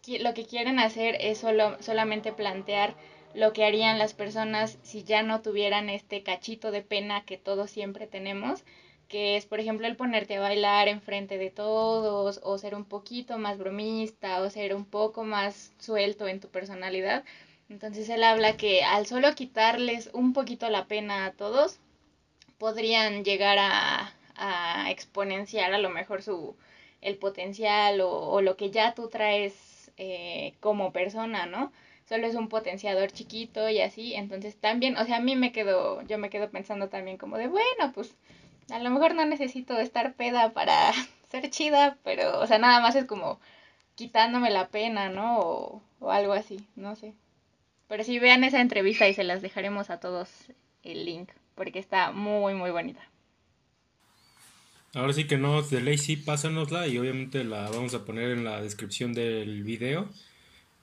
lo que quieren hacer es solo, solamente plantear lo que harían las personas si ya no tuvieran este cachito de pena que todos siempre tenemos, que es, por ejemplo, el ponerte a bailar enfrente de todos, o ser un poquito más bromista, o ser un poco más suelto en tu personalidad. Entonces él habla que al solo quitarles un poquito la pena a todos, podrían llegar a, a exponenciar a lo mejor su el potencial o, o lo que ya tú traes eh, como persona, ¿no? Solo es un potenciador chiquito y así, entonces también, o sea, a mí me quedo, yo me quedo pensando también como de, bueno, pues a lo mejor no necesito estar peda para ser chida, pero, o sea, nada más es como quitándome la pena, ¿no? O, o algo así, no sé. Pero sí, vean esa entrevista y se las dejaremos a todos el link, porque está muy, muy bonita. Ahora sí que no, de ley sí, pásanosla y obviamente la vamos a poner en la descripción del video.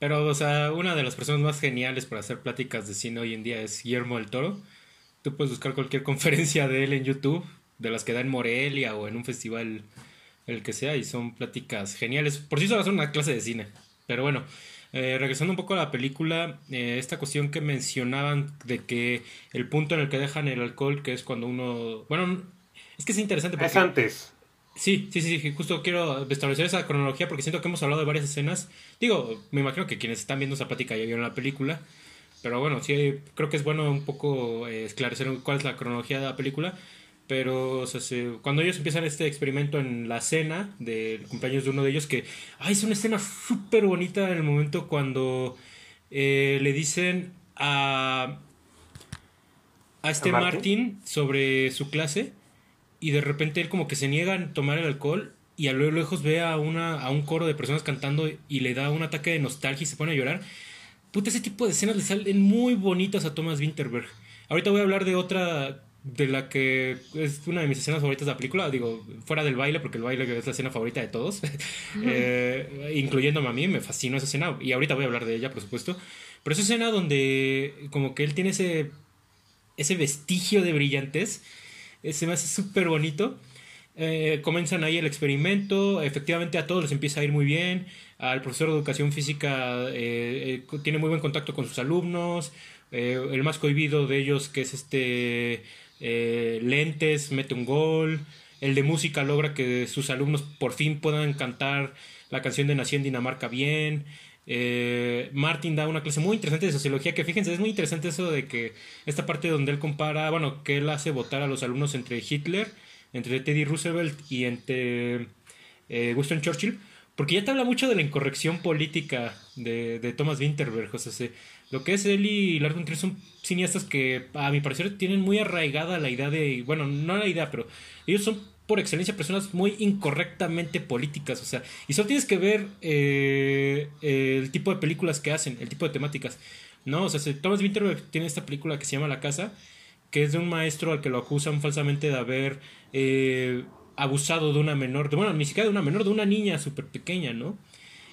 Pero, o sea, una de las personas más geniales para hacer pláticas de cine hoy en día es Guillermo del Toro. Tú puedes buscar cualquier conferencia de él en YouTube, de las que da en Morelia o en un festival, el que sea, y son pláticas geniales. Por sí solo son una clase de cine. Pero bueno, Eh, regresando un poco a la película, eh, esta cuestión que mencionaban de que el punto en el que dejan el alcohol, que es cuando uno... Bueno, es que es interesante porque... Es antes. Sí, sí, sí, justo quiero establecer esa cronología porque siento que hemos hablado de varias escenas. Digo, me imagino que quienes están viendo esa plática ya vieron la película, pero bueno, sí, creo que es bueno un poco eh, esclarecer cuál es la cronología de la película. Pero, o sea, cuando ellos empiezan este experimento en la cena del cumpleaños de uno de ellos, que, ay, es una escena súper bonita en el momento cuando eh, le dicen a, a este Martin? sobre su clase y de repente él como que se niega a tomar el alcohol y a lo lejos ve a, una, a un coro de personas cantando y le da un ataque de nostalgia y se pone a llorar. Puta, ese tipo de escenas le salen muy bonitas a Thomas Winterberg. Ahorita voy a hablar de otra de la que es una de mis escenas favoritas de la película, digo, fuera del baile, porque el baile es la escena favorita de todos, eh, incluyéndome a mí, me fascinó esa escena, y ahorita voy a hablar de ella, por supuesto, pero esa escena donde como que él tiene ese, ese vestigio de brillantez, eh, se me hace súper bonito. Eh, comienzan ahí el experimento, efectivamente a todos les empieza a ir muy bien, al profesor de educación física tiene muy buen contacto con sus alumnos, el más cohibido de ellos que es este eh, lentes, mete un gol, el de música logra que sus alumnos por fin puedan cantar la canción de Nací en Dinamarca bien. Eh, Martin da una clase muy interesante de sociología que fíjense, es muy interesante eso de que esta parte donde él compara, bueno, que él hace votar a los alumnos entre Hitler, entre Teddy Roosevelt y entre eh, Winston Churchill, porque ya te habla mucho de la incorrección política de, de Thomas Winterberg, o sea, lo que es él y Lars von Trier son cineastas que, a mi parecer, tienen muy arraigada la idea de. Bueno, no la idea, pero ellos son por excelencia personas muy incorrectamente políticas. O sea, y solo tienes que ver eh, el tipo de películas que hacen, el tipo de temáticas. ¿No? O sea, Thomas Winterberg tiene esta película que se llama La Casa, que es de un maestro al que lo acusan falsamente de haber eh, abusado de una menor, de, bueno, ni siquiera de una menor, de una niña súper pequeña, ¿no?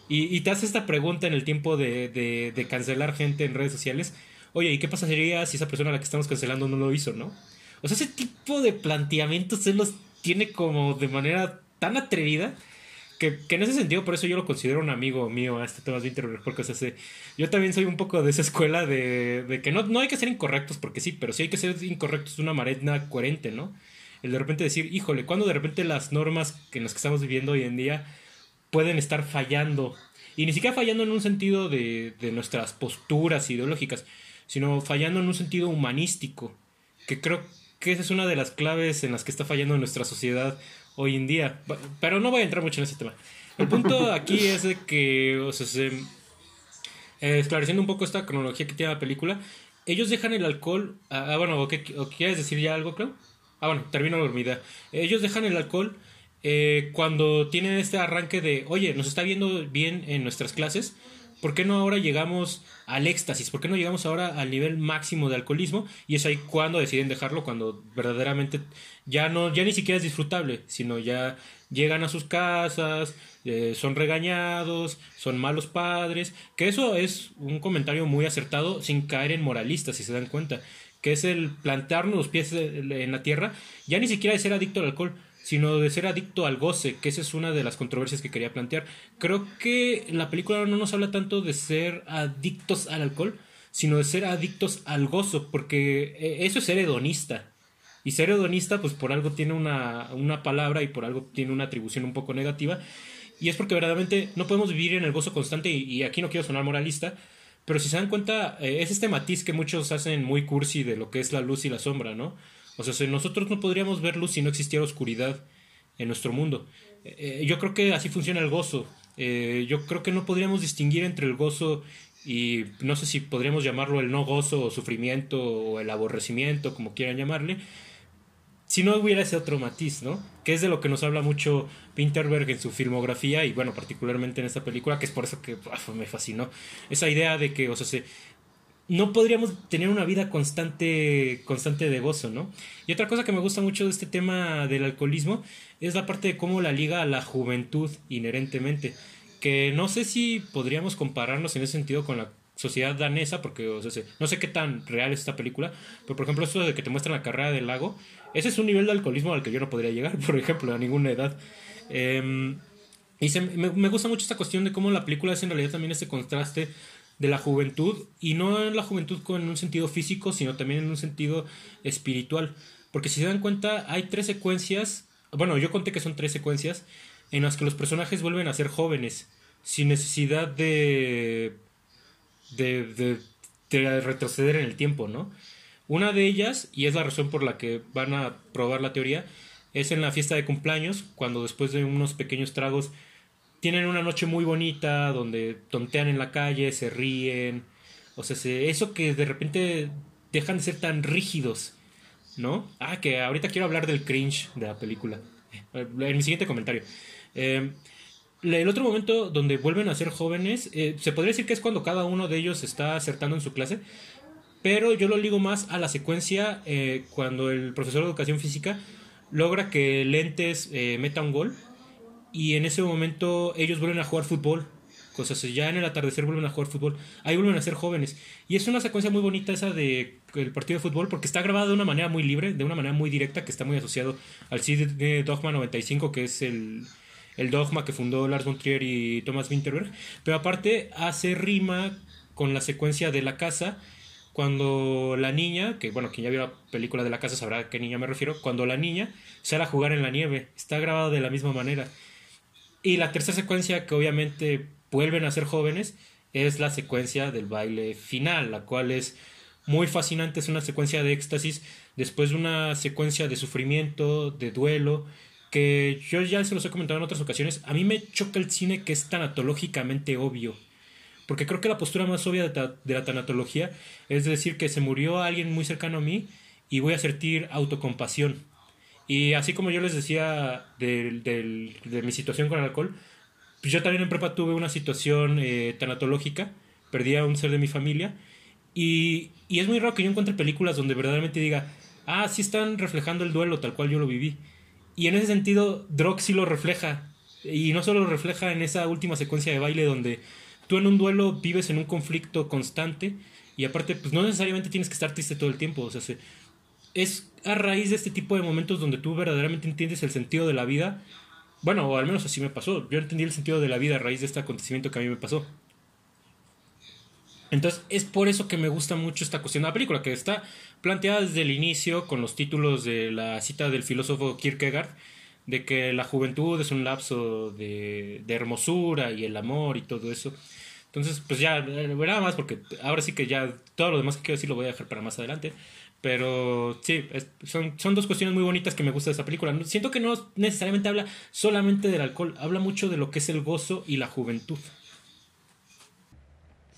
Y, te hace esta pregunta en el tiempo de, de, cancelar gente en redes sociales. Oye, ¿y qué pasaría si esa persona a la que estamos cancelando no lo hizo, no? O sea, ese tipo de planteamientos él los tiene como de manera tan atrevida que, que, en ese sentido, por eso yo lo considero un amigo mío a este tema de internet, porque o sea, yo también soy un poco de esa escuela de, de, que no, no hay que ser incorrectos, porque sí, pero sí hay que ser incorrectos de una manera coherente, ¿no? El de repente decir, híjole, cuando de repente las normas en las que estamos viviendo hoy en día pueden estar fallando. Y ni siquiera fallando en un sentido de, de nuestras posturas ideológicas, sino fallando en un sentido humanístico, que creo que esa es una de las claves en las que está fallando nuestra sociedad hoy en día. Pero no voy a entrar mucho en ese tema. El punto aquí es de que, o sea, eh, esclareciendo un poco esta cronología que tiene la película, ellos dejan el alcohol. Ah, ah bueno, ¿o, quieres decir ya algo, Clau? Ah, bueno, termino dormida. Ellos dejan el alcohol eh, cuando tienen este arranque de, oye, nos está viendo bien en nuestras clases, ¿por qué no ahora llegamos al éxtasis? ¿Por qué no llegamos ahora al nivel máximo de alcoholismo? Y es ahí cuando deciden dejarlo, cuando verdaderamente ya no, ya ni siquiera es disfrutable, sino ya llegan a sus casas, eh, son regañados, son malos padres, que eso es un comentario muy acertado sin caer en moralistas, si se dan cuenta, que es el plantarnos los pies en la tierra, ya ni siquiera de ser adicto al alcohol, sino de ser adicto al goce, que esa es una de las controversias que quería plantear. Creo que la película no nos habla tanto de ser adictos al alcohol, sino de ser adictos al gozo, porque eh, eso es ser hedonista. Y ser hedonista, pues por algo tiene una, una palabra y por algo tiene una atribución un poco negativa. Y es porque verdaderamente no podemos vivir en el gozo constante, y, aquí no quiero sonar moralista, pero si se dan cuenta, eh, es este matiz que muchos hacen muy cursi de lo que es la luz y la sombra, ¿no? O sea, nosotros no podríamos ver luz si no existiera oscuridad en nuestro mundo. Eh, yo creo que así funciona el gozo. Eh, yo creo que no podríamos distinguir entre el gozo y no sé si podríamos llamarlo el no gozo o sufrimiento o el aborrecimiento, como quieran llamarle, si no hubiera ese otro matiz, ¿no? Que es de lo que nos habla mucho Pinterberg en su filmografía y bueno, particularmente en esta película, que es por eso que me fascinó. Esa idea de que, o sea, se, no podríamos tener una vida constante, constante de gozo, ¿no? Y otra cosa que me gusta mucho de este tema del alcoholismo es la parte de cómo la liga a la juventud inherentemente. Que no sé si podríamos compararnos en ese sentido con la sociedad danesa, porque no sé qué tan real es esta película, pero por ejemplo, esto de que te muestran la carrera del lago, ese es un nivel de alcoholismo al que yo no podría llegar, por ejemplo, a ninguna edad. Em, Y me, me, gusta mucho esta cuestión de cómo la película es en realidad también este contraste de la juventud, y no en la juventud con un sentido físico, sino también en un sentido espiritual. Porque si se dan cuenta, hay tres secuencias, bueno, yo conté que son tres secuencias, en las que los personajes vuelven a ser jóvenes, sin necesidad de, de, de, de retroceder en el tiempo, ¿no? Una de ellas, y es la razón por la que van a probar la teoría, es en la fiesta de cumpleaños, cuando después de unos pequeños tragos tienen una noche muy bonita, donde tontean en la calle, se ríen, o sea, eso que de repente dejan de ser tan rígidos, ¿no? Ah, que ahorita quiero hablar del cringe de la película, en mi siguiente comentario. Eh, el otro momento donde vuelven a ser jóvenes, eh, se podría decir que es cuando cada uno de ellos está acertando en su clase, pero yo lo ligo más a la secuencia eh, cuando el profesor de educación física logra que Lentes eh, meta un gol y en ese momento ellos vuelven a jugar fútbol. Cosas ya en el atardecer vuelven a jugar fútbol. Ahí vuelven a ser jóvenes. Y es una secuencia muy bonita esa de el partido de fútbol porque está grabada de una manera muy libre, de una manera muy directa, que está muy asociado al CD Dogma 95, que es el, el dogma que fundó Lars von Trier y Thomas Winterberg. Pero aparte hace rima con la secuencia de la casa cuando la niña, que bueno, quien ya vio la película de la casa sabrá a qué niña me refiero, cuando la niña sale a jugar en la nieve, está grabado de la misma manera. Y la tercera secuencia, que obviamente vuelven a ser jóvenes, es la secuencia del baile final, la cual es muy fascinante, es una secuencia de éxtasis, después de una secuencia de sufrimiento, de duelo, que yo ya se los he comentado en otras ocasiones, a mí me choca el cine que es tanatológicamente obvio porque creo que la postura más obvia de, la tanatología es decir que se murió alguien muy cercano a mí y voy a sentir autocompasión. Y así como yo les decía de, mi situación con el alcohol, pues yo también en prepa tuve una situación eh, tanatológica, perdí a un ser de mi familia, y, y, es muy raro que yo encuentre películas donde verdaderamente diga, ah, sí están reflejando el duelo tal cual yo lo viví. Y en ese sentido, Drog sí lo refleja, y no solo lo refleja en esa última secuencia de baile donde tú en un duelo vives en un conflicto constante y aparte, pues no necesariamente tienes que estar triste todo el tiempo, o sea, es a raíz de este tipo de momentos donde tú verdaderamente entiendes el sentido de la vida. Bueno, o al menos así me pasó. Yo entendí el sentido de la vida a raíz de este acontecimiento que a mí me pasó. Entonces, es por eso que me gusta mucho esta cuestión de la película, que está planteada desde el inicio con los títulos de la cita del filósofo Kierkegaard, de que la juventud es un lapso de, de hermosura y el amor y todo eso. Entonces, pues ya, eh, nada más porque ahora sí que ya todo lo demás que quiero decir lo voy a dejar para más adelante. Pero sí, son, son dos cuestiones muy bonitas que me gusta de esta película. Siento que no necesariamente habla solamente del alcohol, habla mucho de lo que es el gozo y la juventud.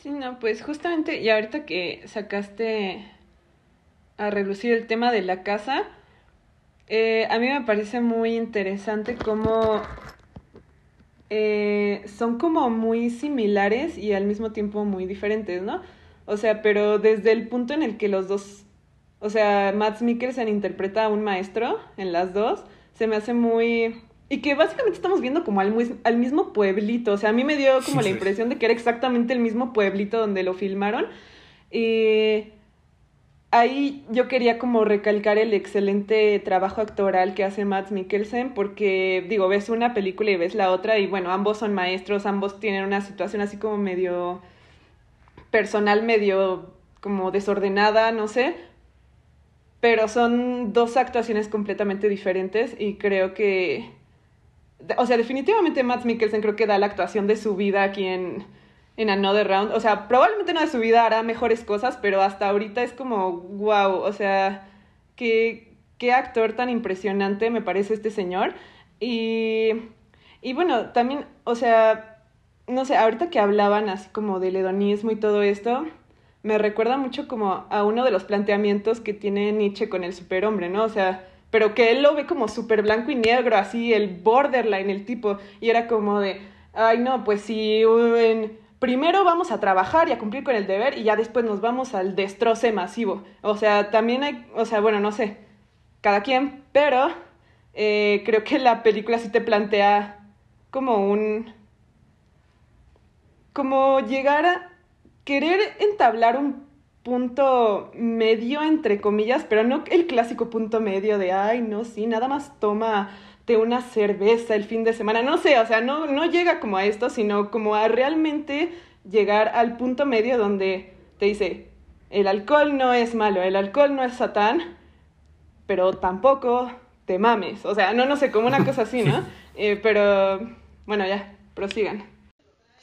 Sí, no, pues justamente, y ahorita que sacaste a relucir el tema de la casa, eh, a mí me parece muy interesante cómo eh, son como muy similares y al mismo tiempo muy diferentes, ¿no? O sea, pero desde el punto en el que los dos, o sea, Matt Mikkelsen interpreta a un maestro en las dos, se me hace muy... Y que básicamente estamos viendo como al, al mismo pueblito, o sea, a mí me dio como la impresión de que era exactamente el mismo pueblito donde lo filmaron. Y ahí yo quería como recalcar el excelente trabajo actoral que hace Matt Mikkelsen, porque digo, ves una película y ves la otra y bueno, ambos son maestros, ambos tienen una situación así como medio personal, medio como desordenada, no sé, pero son dos actuaciones completamente diferentes y creo que, o sea, definitivamente Matt Mikkelsen creo que da la actuación de su vida aquí en en Another Round. O sea, probablemente no de su vida hará mejores cosas, pero hasta ahorita es como, wow, o sea, qué, qué actor tan impresionante me parece este señor. Y, y bueno, también, o sea, no sé, ahorita que hablaban así como del hedonismo y todo esto, me recuerda mucho como a uno de los planteamientos que tiene Nietzsche con el superhombre, ¿no? O sea, pero que él lo ve como súper blanco y negro, así, el borderline, el tipo, y era como de, ay no, pues si primero vamos a trabajar y a cumplir con el deber y ya después nos vamos al destroce masivo. O sea, también hay, o sea, bueno, no sé, cada quien, pero eh, creo que la película sí te plantea como un... como llegar a querer entablar un punto medio, entre comillas, pero no el clásico punto medio de, ay, no, sí, nada más toma una cerveza el fin de semana. No sé, o sea, no, no llega como a esto, sino como a realmente llegar al punto medio donde te dice, el alcohol no es malo, el alcohol no es satán, pero tampoco te mames. O sea, no, no sé, como una cosa así, ¿no? Eh, pero bueno, ya, prosigan.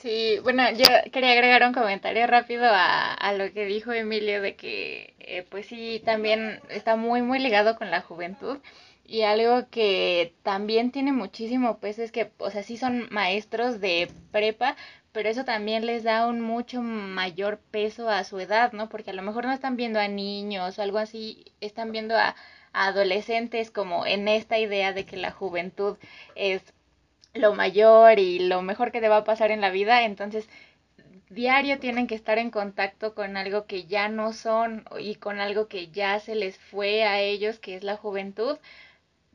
Sí, bueno, yo quería agregar un comentario rápido a, a lo que dijo Emilio de que, eh, pues sí, también está muy, muy ligado con la juventud. Y algo que también tiene muchísimo peso es que, o sea, sí son maestros de prepa, pero eso también les da un mucho mayor peso a su edad, ¿no? Porque a lo mejor no están viendo a niños o algo así, están viendo a, a adolescentes como en esta idea de que la juventud es lo mayor y lo mejor que te va a pasar en la vida, entonces diario tienen que estar en contacto con algo que ya no son y con algo que ya se les fue a ellos, que es la juventud,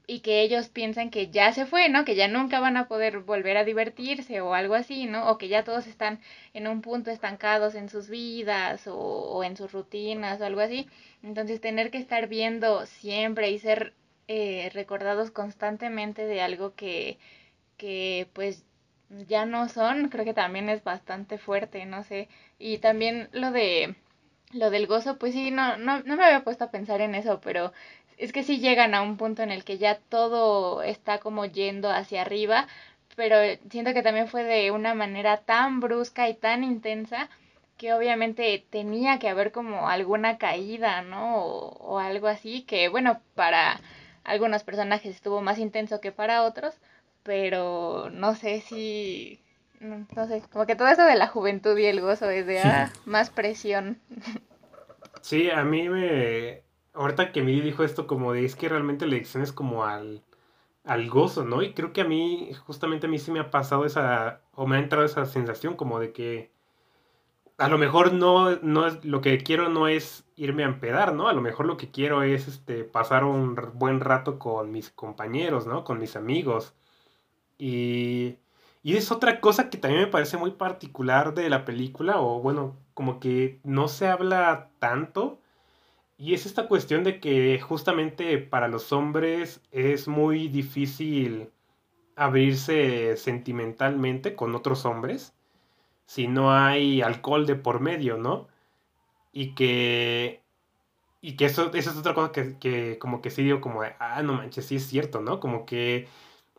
y que ellos piensan que ya se fue, ¿no? Que ya nunca van a poder volver a divertirse o algo así, ¿no? O que ya todos están en un punto estancados en sus vidas o, en sus rutinas o algo así. Entonces tener que estar viendo siempre y ser eh, recordados constantemente de algo que, que pues ya no son, creo que también es bastante fuerte, no sé. Y también lo de lo del gozo, pues sí, no, no, no me había puesto a pensar en eso, pero es que sí llegan a un punto en el que ya todo está como yendo hacia arriba, pero siento que también fue de una manera tan brusca y tan intensa que obviamente tenía que haber como alguna caída, ¿no? O, o algo así, que bueno, para algunos personajes estuvo más intenso que para otros, pero no sé si, no sé, como que todo eso de la juventud y el gozo es de ah, más presión. Sí, a mí me, ahorita que me dijo esto como de es que realmente la elección es como al, al gozo, ¿no? Y creo que a mí, justamente a mí sí me ha pasado esa, o me ha entrado esa sensación como de que a lo mejor no, no es, lo que quiero no es irme a empedar, ¿no? A lo mejor lo que quiero es este, pasar un buen rato con mis compañeros, ¿no? Con mis amigos. Y, y es otra cosa que también me parece muy particular de la película, o bueno, como que no se habla tanto. Y es esta cuestión de que justamente para los hombres es muy difícil abrirse sentimentalmente con otros hombres si no hay alcohol de por medio, ¿no? Y que y que eso, eso es otra cosa que, que, como que sí digo como, ah, no manches, sí es cierto, ¿no? Como que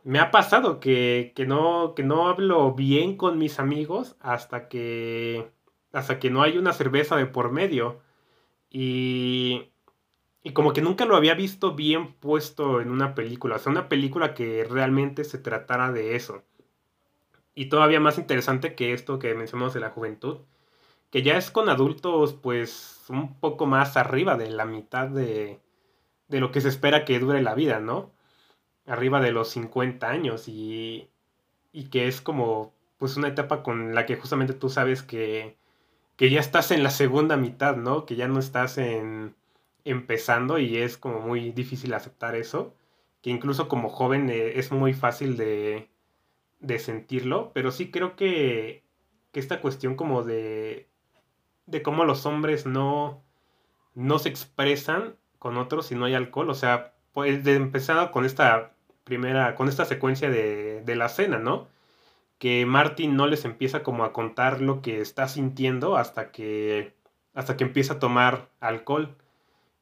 me ha pasado que, que, no, que no hablo bien con mis amigos hasta que, hasta que no hay una cerveza de por medio. Y, y como que nunca lo había visto bien puesto en una película. O sea, una película que realmente se tratara de eso. Y todavía más interesante que esto que mencionamos de la juventud. Que ya es con adultos pues un poco más arriba de la mitad de, de lo que se espera que dure la vida, ¿no? Arriba de los 50 años y, y que es como pues una etapa con la que justamente tú sabes que, que ya estás en la segunda mitad, ¿no? Que ya no estás en empezando y es como muy difícil aceptar eso, que incluso como joven eh, es muy fácil de, de sentirlo, pero sí creo que, que esta cuestión como de, de cómo los hombres no, no se expresan con otros si no hay alcohol, o sea, pues de empezar con esta primera, con esta secuencia de, de la cena, ¿no? Que Martin no les empieza como a contar lo que está sintiendo hasta que, hasta que empieza a tomar alcohol.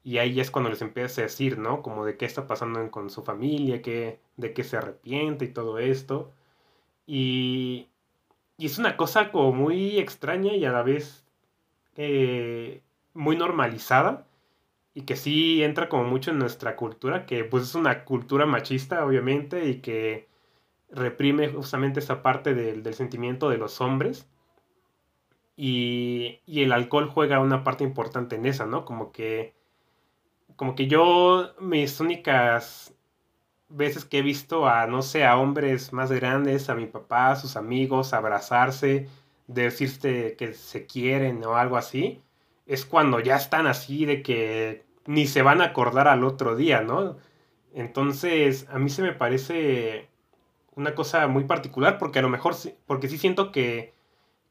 Y ahí es cuando les empieza a decir, ¿no? Como de qué está pasando con su familia, que, de qué se arrepiente y todo esto. Y, y es una cosa como muy extraña y a la vez eh, muy normalizada y que sí entra como mucho en nuestra cultura, que pues es una cultura machista, obviamente, y que reprime justamente esa parte del, del sentimiento de los hombres. Y, y, el alcohol juega una parte importante en esa, ¿no? Como que, como que yo, mis únicas veces que he visto a, no sé, a hombres más grandes, a mi papá, a sus amigos, abrazarse, decirte que se quieren o algo así, es cuando ya están así de que ni se van a acordar al otro día, ¿no? Entonces, a mí se me parece una cosa muy particular porque a lo mejor, porque sí siento que,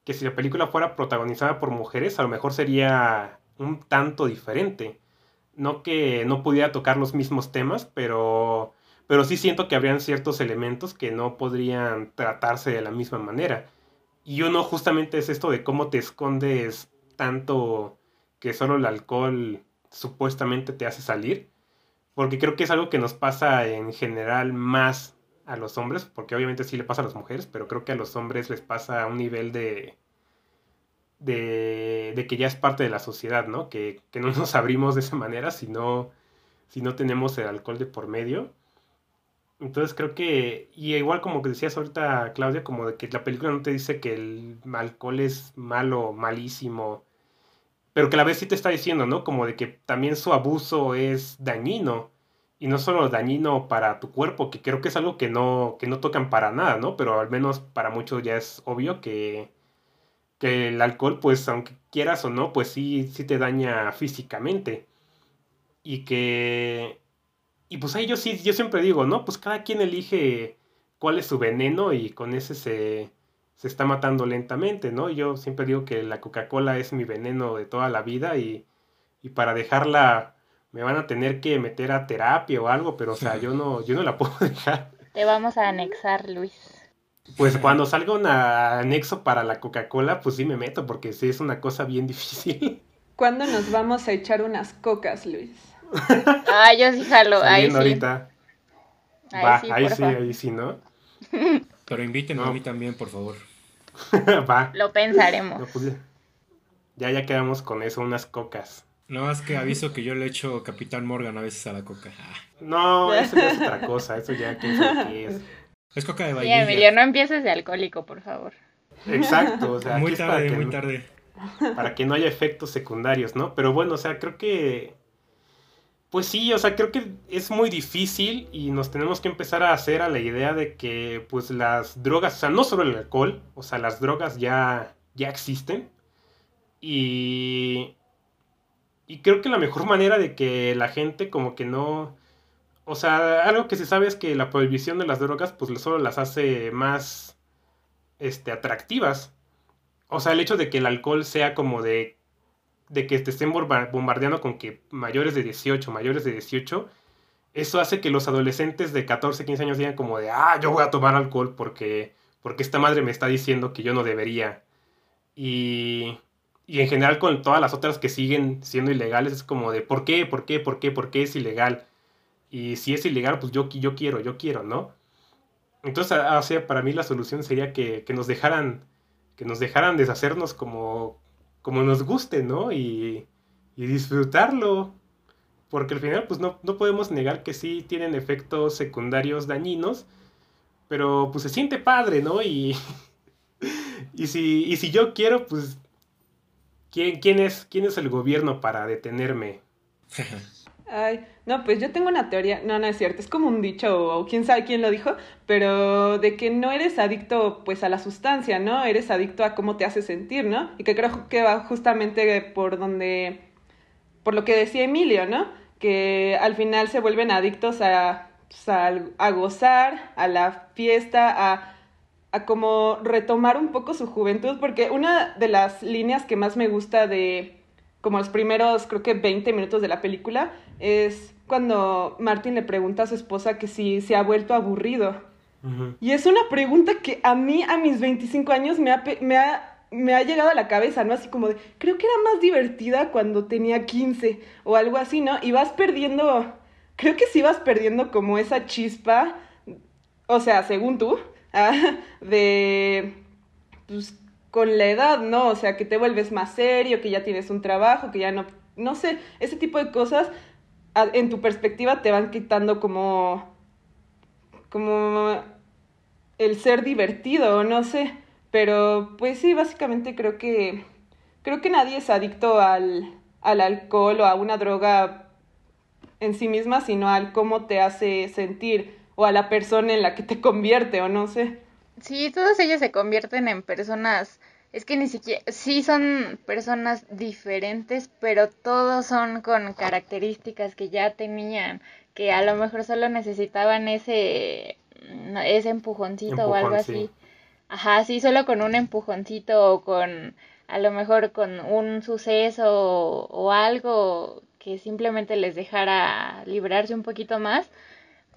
que si la película fuera protagonizada por mujeres, a lo mejor sería un tanto diferente. No que no pudiera tocar los mismos temas, pero, pero sí siento que habrían ciertos elementos que no podrían tratarse de la misma manera. Y uno justamente es esto de cómo te escondes tanto que solo el alcohol supuestamente te hace salir. Porque creo que es algo que nos pasa en general más a los hombres, porque obviamente sí le pasa a las mujeres, pero creo que a los hombres les pasa a un nivel de, de, que ya es parte de la sociedad, ¿no? Que, que, no nos abrimos de esa manera si no, si no tenemos el alcohol de por medio. Entonces creo que, y igual como que decías ahorita, Claudia, como de que la película no te dice que el alcohol es malo, malísimo, pero que a la vez sí te está diciendo, ¿no? Como de que también su abuso es dañino, y no solo dañino para tu cuerpo, que creo que es algo que no, que no tocan para nada, ¿no? Pero al menos para muchos ya es obvio que, que el alcohol, pues aunque quieras o no, pues sí, sí te daña físicamente. Y que y pues ahí yo sí, yo siempre digo, ¿no? Pues cada quien elige cuál es su veneno y con ese se, se está matando lentamente, ¿no? Yo siempre digo que la Coca-Cola es mi veneno de toda la vida y, y, para dejarla me van a tener que meter a terapia o algo, pero o sea, yo no, yo no la puedo dejar. Te vamos a anexar, Luis. Pues cuando salga un anexo para la Coca-Cola, pues sí me meto, porque sí es una cosa bien difícil. ¿Cuándo nos vamos a echar unas cocas, Luis? Ah, yo sí jalo. Ahí sí. ahorita. Ahí Va, sí, ahí sí, ahí sí, ¿no? Pero invítenme a mí también, por favor. Va. Lo pensaremos. Pues, ya, ya quedamos con eso, unas cocas. No, es que aviso que yo le echo Capitán Morgan a veces a la coca. Ah. No, eso es otra cosa, eso ya quién sabe qué es. Es coca de vainilla. Sí, Emilio, no empieces de alcohólico, por favor. Exacto, o sea, muy tarde, muy tarde. Para que no haya efectos secundarios, ¿no? Pero bueno, o sea, creo que pues sí, o sea, creo que es muy difícil y nos tenemos que empezar a hacer a la idea de que pues las drogas, o sea, no solo el alcohol, o sea, las drogas ya, ya existen. Y, y creo que la mejor manera de que la gente como que no... O sea, algo que se sabe es que la prohibición de las drogas pues solo las hace más este, atractivas. O sea, el hecho de que el alcohol sea como de de que te estén bombardeando con que mayores de 18, mayores de 18, eso hace que los adolescentes de 14, 15 años digan como de, ah, yo voy a tomar alcohol porque, porque esta madre me está diciendo que yo no debería. Y, y en general con todas las otras que siguen siendo ilegales es como de, ¿por qué? ¿Por qué? ¿Por qué? ¿Por qué es ilegal? Y si es ilegal, pues yo, yo quiero, yo quiero, ¿no? Entonces, o sea, para mí la solución sería que, que nos dejaran, que nos dejaran deshacernos como, como nos guste, ¿no? Y, y disfrutarlo. Porque al final, pues no, no podemos negar que sí tienen efectos secundarios dañinos, pero pues se siente padre, ¿no? Y, y, si, y si yo quiero, pues, ¿quién, quién, es, ¿quién es el gobierno para detenerme? Ay, no, pues yo tengo una teoría, no, no es cierto, es como un dicho o quién sabe quién lo dijo, pero de que no eres adicto pues a la sustancia, ¿no? Eres adicto a cómo te hace sentir, ¿no? Y que creo que va justamente por donde, por lo que decía Emilio, ¿no? Que al final se vuelven adictos a, pues, a, gozar, a la fiesta, a, a como retomar un poco su juventud, porque una de las líneas que más me gusta de como los primeros, creo que 20 minutos de la película, es cuando Martin le pregunta a su esposa que si se ha vuelto aburrido. Y es una pregunta que a mí, a mis 25 años, me ha, me, ha, me ha llegado a la cabeza, ¿no? Así como de, creo que era más divertida cuando tenía 15 o algo así, ¿no? Y vas perdiendo, creo que sí vas perdiendo como esa chispa, o sea, según tú, ah, de, pues, con la edad, ¿no? O sea, que te vuelves más serio, que ya tienes un trabajo, que ya no, no sé, ese tipo de cosas en tu perspectiva te van quitando como, como el ser divertido, no sé, pero pues sí, básicamente creo que, creo que nadie es adicto al, al alcohol o a una droga en sí misma, sino al cómo te hace sentir o a la persona en la que te convierte o no sé. Sí, todos ellos se convierten en personas, es que ni siquiera, sí son personas diferentes, pero todos son con características que ya tenían, que a lo mejor solo necesitaban ese, ese empujoncito o algo así. Ajá, sí, solo con un empujoncito o con, a lo mejor con un suceso o algo que simplemente les dejara librarse un poquito más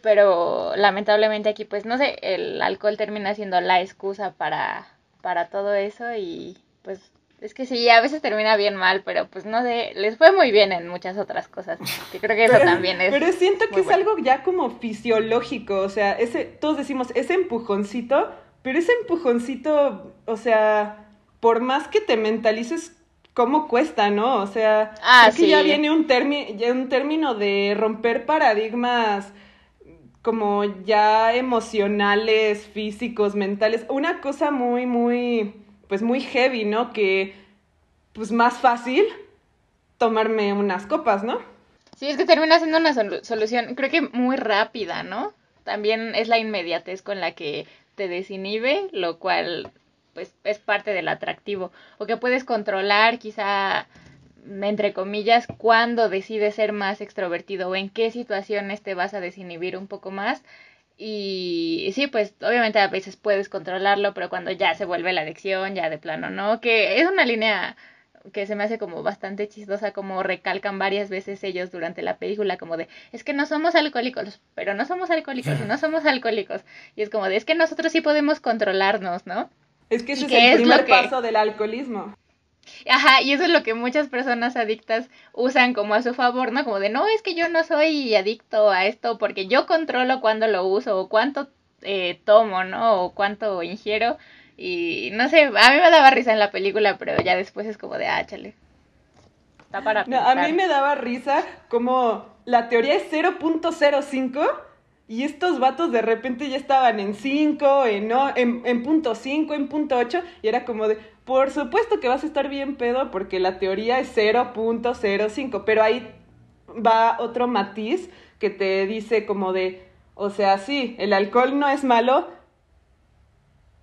pero lamentablemente aquí pues no sé, el alcohol termina siendo la excusa para, para todo eso y pues es que sí, a veces termina bien mal, pero pues no sé, les fue muy bien en muchas otras cosas. Que creo que eso también es. Pero siento que es algo ya como fisiológico, o sea, ese, todos decimos, ese empujoncito, pero ese empujoncito, o sea, por más que te mentalices cómo cuesta, ¿no? O sea, ah, que ya viene un, ya un término de romper paradigmas como ya emocionales, físicos, mentales, una cosa muy, muy pues muy heavy, ¿no? Que pues más fácil tomarme unas copas, ¿no? Sí, es que termina siendo una solución, creo que muy rápida, ¿no? También es la inmediatez con la que te desinhibe, lo cual pues es parte del atractivo. O que puedes controlar quizá, entre comillas, cuándo decides ser más extrovertido o en qué situaciones te vas a desinhibir un poco más y sí, pues obviamente a veces puedes controlarlo, pero cuando ya se vuelve la adicción, ya de plano, ¿no? Que es una línea que se me hace como bastante chistosa, como recalcan varias veces ellos durante la película, como de, es que no somos alcohólicos, pero no somos alcohólicos y no somos alcohólicos. Y es como de, es que nosotros sí podemos controlarnos, ¿no? Es que ese es el primer paso del alcoholismo. Ajá, y eso es lo que muchas personas adictas usan como a su favor, ¿no? Como de, no, es que yo no soy adicto a esto porque yo controlo cuándo lo uso o cuánto eh, tomo, ¿no? O cuánto ingiero. Y no sé, a mí me daba risa en la película, pero ya después es como de, ah, chale. Está para no, A mí me daba risa como la teoría es 0.05 y estos vatos de repente ya estaban en 5, en, en, en punto 5, en punto 8, y era como de, por supuesto que vas a estar bien pedo porque la teoría es 0.05, pero ahí va otro matiz que te dice como de, o sea, sí, el alcohol no es malo,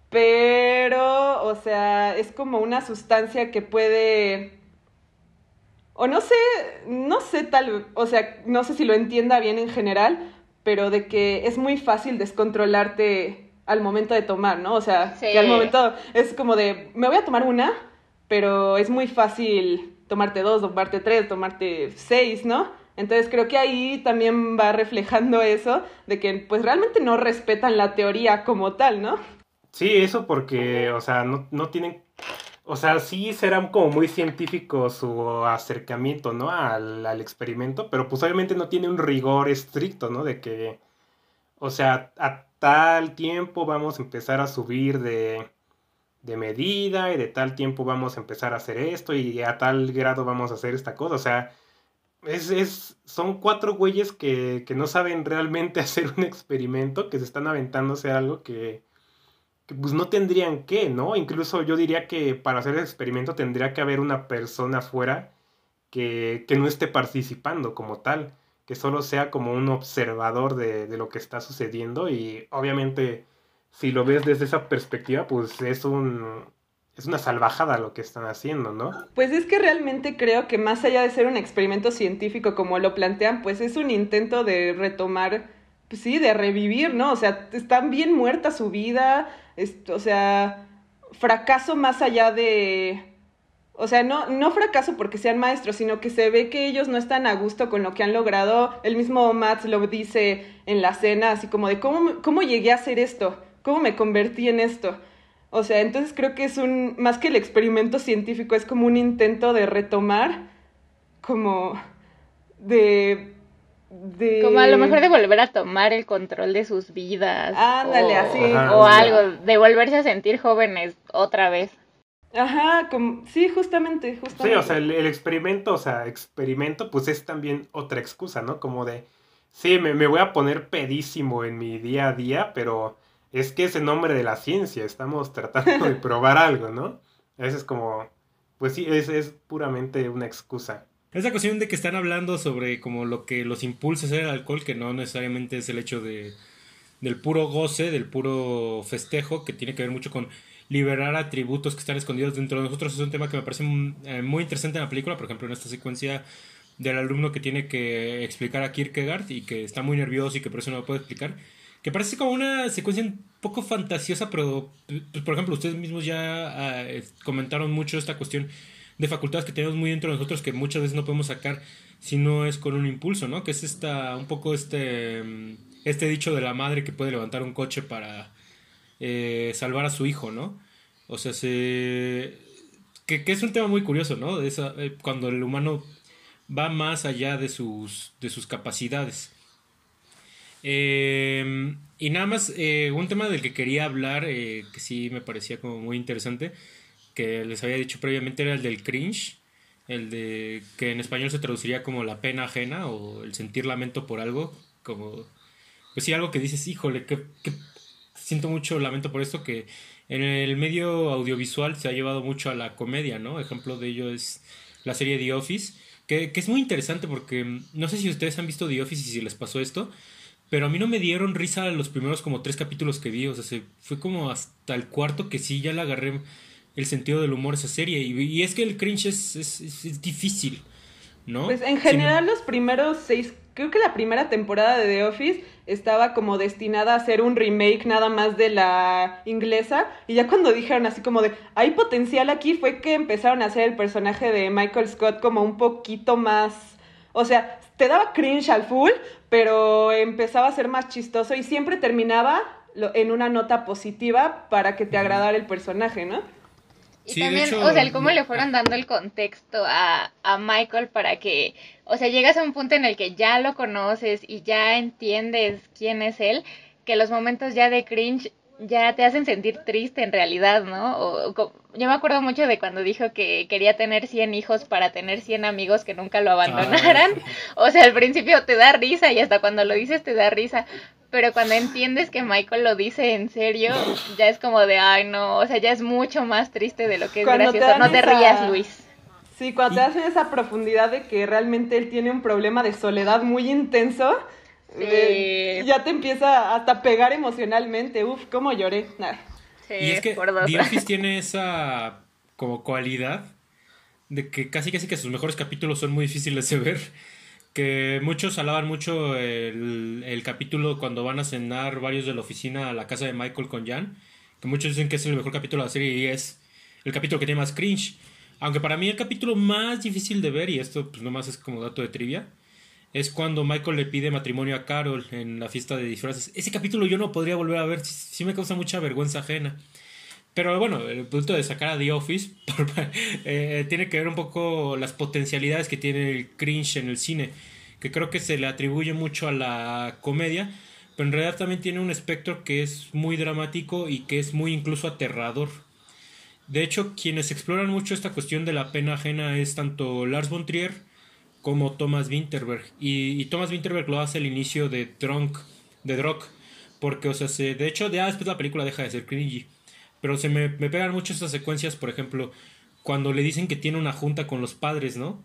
pero, o sea, es como una sustancia que puede... O no sé, no sé tal, o sea, no sé si lo entienda bien en general, pero de que es muy fácil descontrolarte al momento de tomar, ¿no? O sea, que al momento es como de, me voy a tomar una, pero es muy fácil tomarte dos, tomarte tres, tomarte seis, ¿no? Entonces creo que ahí también va reflejando eso de que pues realmente no respetan la teoría como tal, ¿no? Sí, eso porque, o sea, no, no tienen, o sea, sí serán como muy científicos su acercamiento, ¿no? Al, al experimento, pero pues obviamente no tiene un rigor estricto, ¿no? De que, o sea, a tal tiempo vamos a empezar a subir de, de medida y de tal tiempo vamos a empezar a hacer esto y a tal grado vamos a hacer esta cosa. O sea, es, es, son cuatro güeyes que, que, no saben realmente hacer un experimento, que se están aventándose algo que, que, pues no tendrían que, ¿no? Incluso yo diría que para hacer el experimento tendría que haber una persona afuera que, que no esté participando como tal que solo sea como un observador de, lo que está sucediendo y obviamente si lo ves desde esa perspectiva pues es un es una salvajada lo que están haciendo, ¿no? Pues es que realmente creo que más allá de ser un experimento científico como lo plantean, pues es un intento de retomar, pues sí, de revivir, ¿no? O sea, están bien muerta su vida, o sea, fracaso más allá de, o sea, no, no fracaso porque sean maestros, sino que se ve que ellos no están a gusto con lo que han logrado. El mismo Matt lo dice en la cena, así como de cómo, cómo llegué a hacer esto, cómo me convertí en esto. O sea, entonces creo que es un, más que el experimento científico, es como un intento de retomar, como de... de... Como a lo mejor de volver a tomar el control de sus vidas. Ándale, así. o algo, de volverse a sentir jóvenes otra vez. Ajá, como, sí, justamente, justamente. Sí, o sea, el, experimento, o sea, experimento, pues es también otra excusa, ¿no? Como de, sí, me, me, voy a poner pedísimo en mi día a día, pero es que es en nombre de la ciencia, estamos tratando de probar algo, ¿no? Eso es como, pues sí, es, es puramente una excusa. Esa cuestión de que están hablando sobre como lo que los impulsa a hacer el alcohol, que no necesariamente es el hecho de del puro goce, del puro festejo, que tiene que ver mucho con liberar atributos que están escondidos dentro de nosotros es un tema que me parece eh, muy interesante en la película, por ejemplo en esta secuencia del alumno que tiene que explicar a Kierkegaard y que está muy nervioso y que por eso no lo puede explicar, que parece como una secuencia un poco fantasiosa, pero pues, por ejemplo ustedes mismos ya ah, comentaron mucho esta cuestión de facultades que tenemos muy dentro de nosotros que muchas veces no podemos sacar si no es con un impulso, ¿no? Que es esta, un poco este... Mm, este dicho de la madre que puede levantar un coche para eh, salvar a su hijo, ¿no? O sea, se... Que, es un tema muy curioso, ¿no? Esa, eh, cuando el humano va más allá de sus, de sus capacidades. Eh, y nada más, un tema del que quería hablar, que sí me parecía como muy interesante, que les había dicho previamente, era el del cringe, el de que en español se traduciría como la pena ajena o el sentir lamento por algo, como, pues sí, algo que dices, híjole, que, siento mucho lamento por esto, que en el medio audiovisual se ha llevado mucho a la comedia, ¿no? Ejemplo de ello es la serie The Office, que, que es muy interesante porque mm, no sé si ustedes han visto The Office y si les pasó esto, pero a mí no me dieron risa los primeros como tres capítulos que vi, o sea, se, fue como hasta el cuarto que sí ya le agarré el sentido del humor esa serie. Y, es que el cringe es, es, difícil, ¿no? Pues en general los primeros seis, creo que la primera temporada de The Office estaba como destinada a ser un remake nada más de la inglesa. Y ya cuando dijeron así como de, hay potencial aquí, fue que empezaron a hacer el personaje de Michael Scott como un poquito más... O sea, te daba cringe al full, pero empezaba a ser más chistoso y siempre terminaba en una nota positiva para que te agradara el personaje, ¿no? Y también, o sea, el cómo le fueron dando el contexto a, a Michael para que, o sea, llegas a un punto en el que ya lo conoces y ya entiendes quién es él, que los momentos ya de cringe ya te hacen sentir triste en realidad, ¿no? O, yo me acuerdo mucho de cuando dijo que quería tener 100 hijos para tener 100 amigos que nunca lo abandonaran. O sea, al principio te da risa y hasta cuando lo dices te da risa, pero cuando entiendes que Michael lo dice en serio, ya es como de, ay, no, o sea, ya es mucho más triste de lo que es gracioso. no te rías, Luis. Sí, cuando te hacen esa profundidad de que realmente él tiene un problema de soledad muy intenso, eh, ya te empieza hasta a pegar emocionalmente. Uf, cómo lloré. Sí, y es que The Office tiene esa como cualidad de que casi casi que sus mejores capítulos son muy difíciles de ver que muchos alaban mucho el, el, capítulo cuando van a cenar varios de la oficina a la casa de Michael con Jan, que muchos dicen que es el mejor capítulo de la serie y es el capítulo que tiene más cringe. Aunque para mí el capítulo más difícil de ver, y esto pues nomás es como dato de trivia, es cuando Michael le pide matrimonio a Carol en la fiesta de disfraces. Ese capítulo yo no podría volver a ver, sí, me causa mucha vergüenza ajena. Pero bueno, el punto de sacar a The Office eh, tiene que ver un poco las potencialidades que tiene el cringe en el cine, que creo que se le atribuye mucho a la comedia, pero en realidad también tiene un espectro que es muy dramático y que es muy incluso aterrador. De hecho, quienes exploran mucho esta cuestión de la pena ajena es tanto Lars von Trier como Thomas Winterberg. Y, Thomas Winterberg lo hace al inicio de Drunk, de Drunk, porque, o sea, se, de hecho, ya después la película deja de ser cringy pero se me, me pegan mucho estas secuencias, por ejemplo, cuando le dicen que tiene una junta con los padres, ¿no?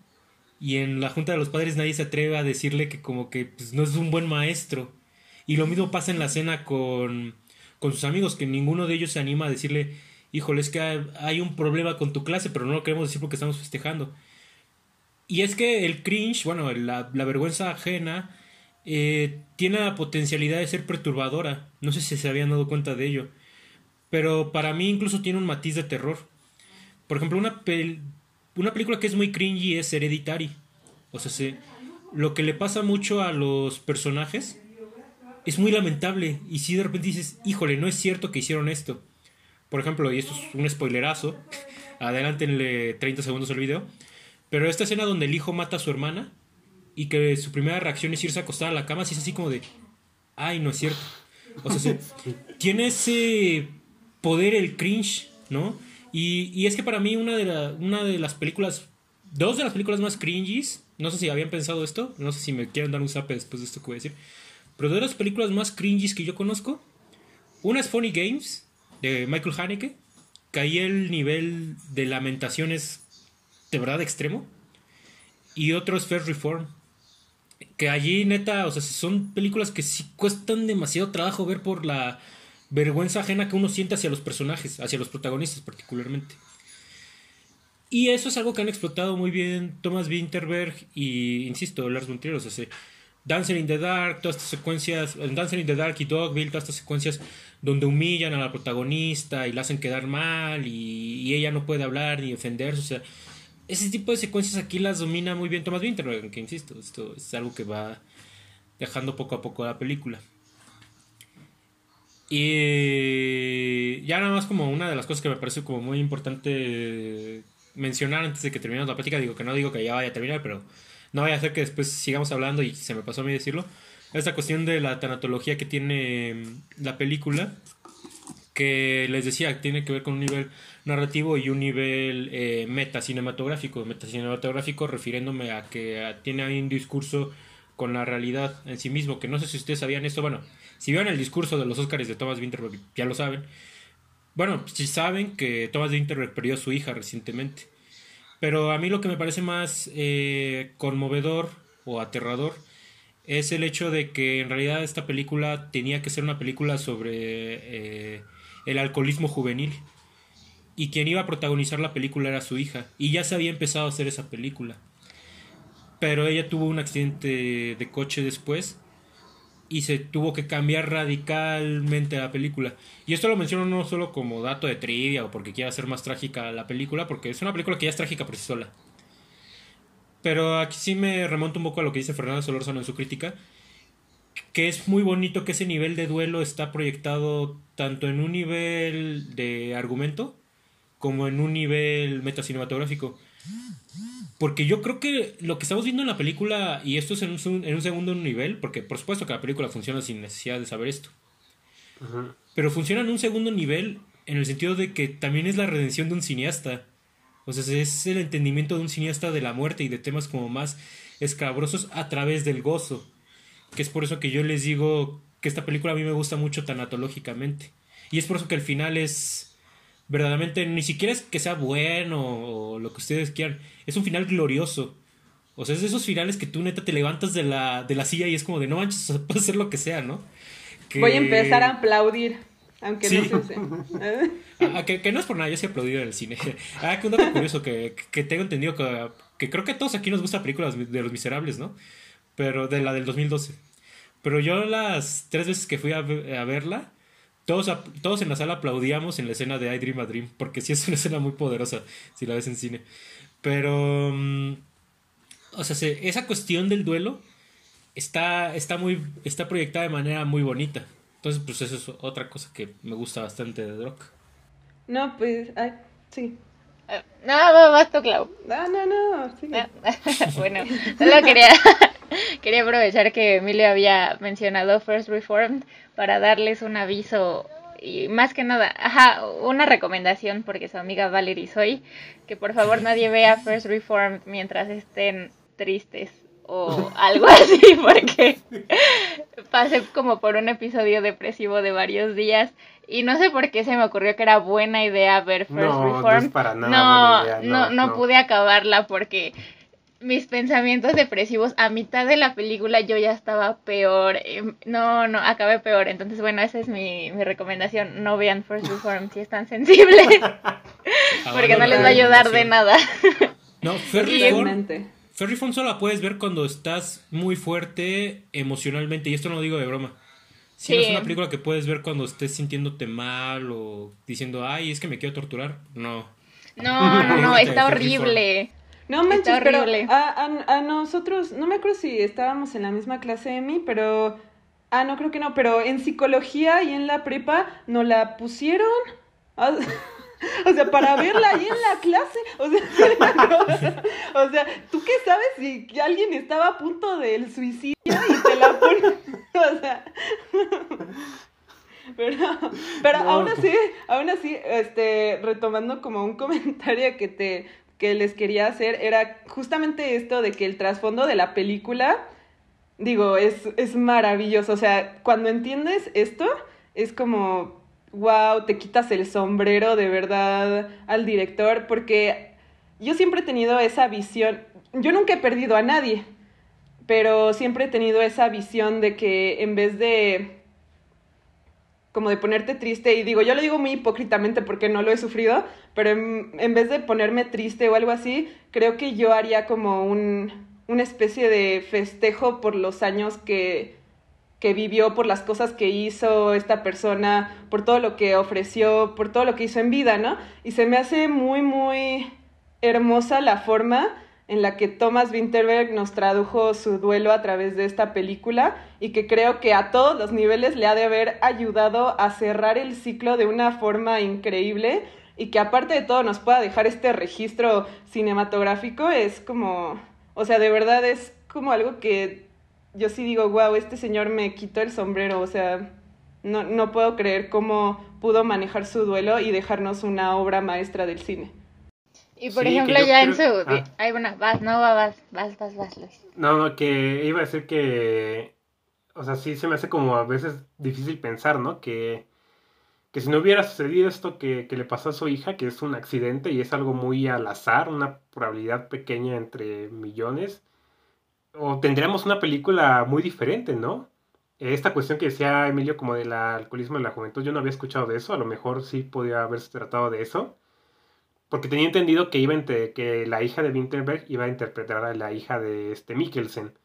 Y en la junta de los padres nadie se atreve a decirle que como que pues, no es un buen maestro. Y lo mismo pasa en la cena con, con sus amigos, que ninguno de ellos se anima a decirle, híjole, es que hay un problema con tu clase, pero no lo queremos decir porque estamos festejando. Y es que el cringe, bueno, la, la vergüenza ajena, eh, tiene la potencialidad de ser perturbadora. No sé si se habían dado cuenta de ello. Pero para mí incluso tiene un matiz de terror. Por ejemplo, una, una película que es muy cringy es Hereditary. O sea, se, lo que le pasa mucho a los personajes es muy lamentable. Y si de repente dices, híjole, no es cierto que hicieron esto. Por ejemplo, y esto es un spoilerazo. Adelántenle 30 segundos al video. Pero esta escena donde el hijo mata a su hermana y que su primera reacción es irse a acostar a la cama, si es así como de, ay, no es cierto. O sea, tiene ese poder el cringe, ¿no? Y, es que para mí una de, las películas, dos de las películas más cringies, no sé si habían pensado esto, no sé si me quieren dar un zape después de esto que voy a decir, pero de las películas más cringies que yo conozco, una es Funny Games, de Michael Haneke, que ahí el nivel de lamentación es de verdad extremo, y otro es Fair Reform, que allí neta, o sea, son películas que sí cuestan demasiado trabajo ver por la vergüenza ajena que uno siente hacia los personajes, hacia los protagonistas particularmente. Y eso es algo que han explotado muy bien Thomas Winterberg y, insisto, Lars von Trier, o sea, Dancer in the Dark, todas estas secuencias, Dancer in the Dark y Dogville, todas estas secuencias donde humillan a la protagonista y la hacen quedar mal y, ella no puede hablar ni defenderse, o sea, ese tipo de secuencias aquí las domina muy bien Thomas Winterberg, que insisto, esto es algo que va dejando poco a poco la película. Y ya nada más como una de las cosas que me parece como muy importante mencionar antes de que terminemos la plática, digo que no digo que ya vaya a terminar, pero no vaya a ser que después sigamos hablando y se me pasó a mí decirlo. Esta cuestión de la tanatología que tiene la película, que les decía, tiene que ver con un nivel narrativo y un nivel eh, metacinematográfico. Metacinematográfico refiriéndome a que tiene ahí un discurso con la realidad en sí mismo, que no sé si ustedes sabían esto, bueno, si vieron el discurso de los Oscars de Thomas Winterberg, ya lo saben. Bueno, si saben que Thomas Winterberg perdió a su hija recientemente. Pero a mí lo que me parece más eh, conmovedor o aterrador es el hecho de que en realidad esta película tenía que ser una película sobre eh, el alcoholismo juvenil. Y quien iba a protagonizar la película era su hija. Y ya se había empezado a hacer esa película. Pero ella tuvo un accidente de coche después y se tuvo que cambiar radicalmente la película. Y esto lo menciono no solo como dato de trivia o porque quiera hacer más trágica la película, porque es una película que ya es trágica por sí sola. Pero aquí sí me remonto un poco a lo que dice Fernando Solórzano en su crítica, que es muy bonito que ese nivel de duelo está proyectado tanto en un nivel de argumento como en un nivel metacinematográfico. Porque yo creo que lo que estamos viendo en la película, y esto es en un, en un segundo nivel, porque por supuesto que la película funciona sin necesidad de saber esto. Pero funciona en un segundo nivel en el sentido de que también es la redención de un cineasta. O sea, es el entendimiento de un cineasta de la muerte y de temas como más escabrosos a través del gozo. Que es por eso que yo les digo que esta película a mí me gusta mucho tanatológicamente. Y es por eso que el final es verdaderamente ni siquiera es que sea bueno o lo que ustedes quieran, es un final glorioso. O sea, es de esos finales que tú neta te levantas de la, de la silla y es como de no manches, puede ser lo que sea, ¿no? Voy a empezar a aplaudir, aunque no se ah, que, que, no es por nada, yo sí aplaudido en el cine. Ah, que un dato curioso que, que tengo entendido que, que creo que a todos aquí nos gusta películas de Los Miserables, ¿no? Pero de la del 2012. Pero yo las tres veces que fui a, a verla, todos, todos en la sala aplaudíamos en la escena de I Dream a Dream, porque sí es una escena muy poderosa si la ves en cine. Pero, mm, o sea, esa cuestión del duelo está, está, muy, está proyectada de manera muy bonita. Entonces, pues eso es otra cosa que me gusta bastante de Drock. No, pues, ay, sí. No, no, vas tú, Clau. No, no, no, sí. bueno, solo quería, quería aprovechar que Emilio había mencionado First Reformed para darles un aviso y más que nada, ajá, una recomendación porque su amiga Valerie soy, que por favor nadie vea First Reformed mientras estén tristes o algo así, porque pasé como por un episodio depresivo de varios días y no sé por qué se me ocurrió que era buena idea ver First no, Reformed. No, no, no, no, pude acabarla porque mis pensamientos depresivos a mitad de la película yo ya estaba peor. Em, no, no, acabé peor. Entonces, bueno, esa es mi, mi recomendación. No vean First Reform si están sensibles. porque no les va a ayudar de nada. no, First Reform, First Reform solo la puedes ver cuando estás muy fuerte emocionalmente. Y esto no lo digo de broma. Si no es una película que puedes ver cuando estés sintiéndote mal o diciendo, ay, es que me quiero torturar. No. No, no, no, está horrible. No manches, pero a, a, nosotros, no me acuerdo si estábamos en la misma clase de mí, pero... Ah, no, creo que no, pero en psicología y en la prepa nos la pusieron. Ah, o sea, para verla ahí en la clase. O sea, o sea, ¿tú qué sabes si alguien estaba a punto del suicidio y te la ponen? O sea. Pero, pero aún así, aún así, este, retomando como un comentario que te, que les quería hacer era justamente esto de que el trasfondo de la película, digo, es, es maravilloso. O sea, cuando entiendes esto, es como, wow, te quitas el sombrero de verdad al director, porque yo siempre he tenido esa visión, yo nunca he perdido a nadie, pero siempre he tenido esa visión de que en vez de como de ponerte triste, y digo, yo lo digo muy hipócritamente porque no lo he sufrido, pero en, vez de ponerme triste o algo así, creo que yo haría como un, una especie de festejo por los años que, que vivió, por las cosas que hizo esta persona, por todo lo que ofreció, por todo lo que hizo en vida, ¿no? Y se me hace muy, muy hermosa la forma en la que Thomas Winterberg nos tradujo su duelo a través de esta película y que creo que a todos los niveles le ha de haber ayudado a cerrar el ciclo de una forma increíble y que aparte de todo nos pueda dejar este registro cinematográfico es como, o sea, de verdad es como algo que yo sí digo, wow, este señor me quitó el sombrero, o sea, no, no puedo creer cómo pudo manejar su duelo y dejarnos una obra maestra del cine. Y por ejemplo, ya en su. Ah. Ay, bueno, vas, no, vas, vas, vas, vas, Luis. No, no, que iba a decir que. O sea, sí se me hace como a veces difícil pensar, ¿no? Que, que si no hubiera sucedido esto que, que le pasó a su hija, que es un accidente y es algo muy al azar, una probabilidad pequeña entre millones, o tendríamos una película muy diferente, ¿no? Esta cuestión que decía Emilio como del alcoholismo en la juventud, yo no había escuchado de eso, a lo mejor sí podía haberse tratado de eso porque tenía entendido que, iba que la hija de Winterberg iba a interpretar a la hija de este Mikkelsen.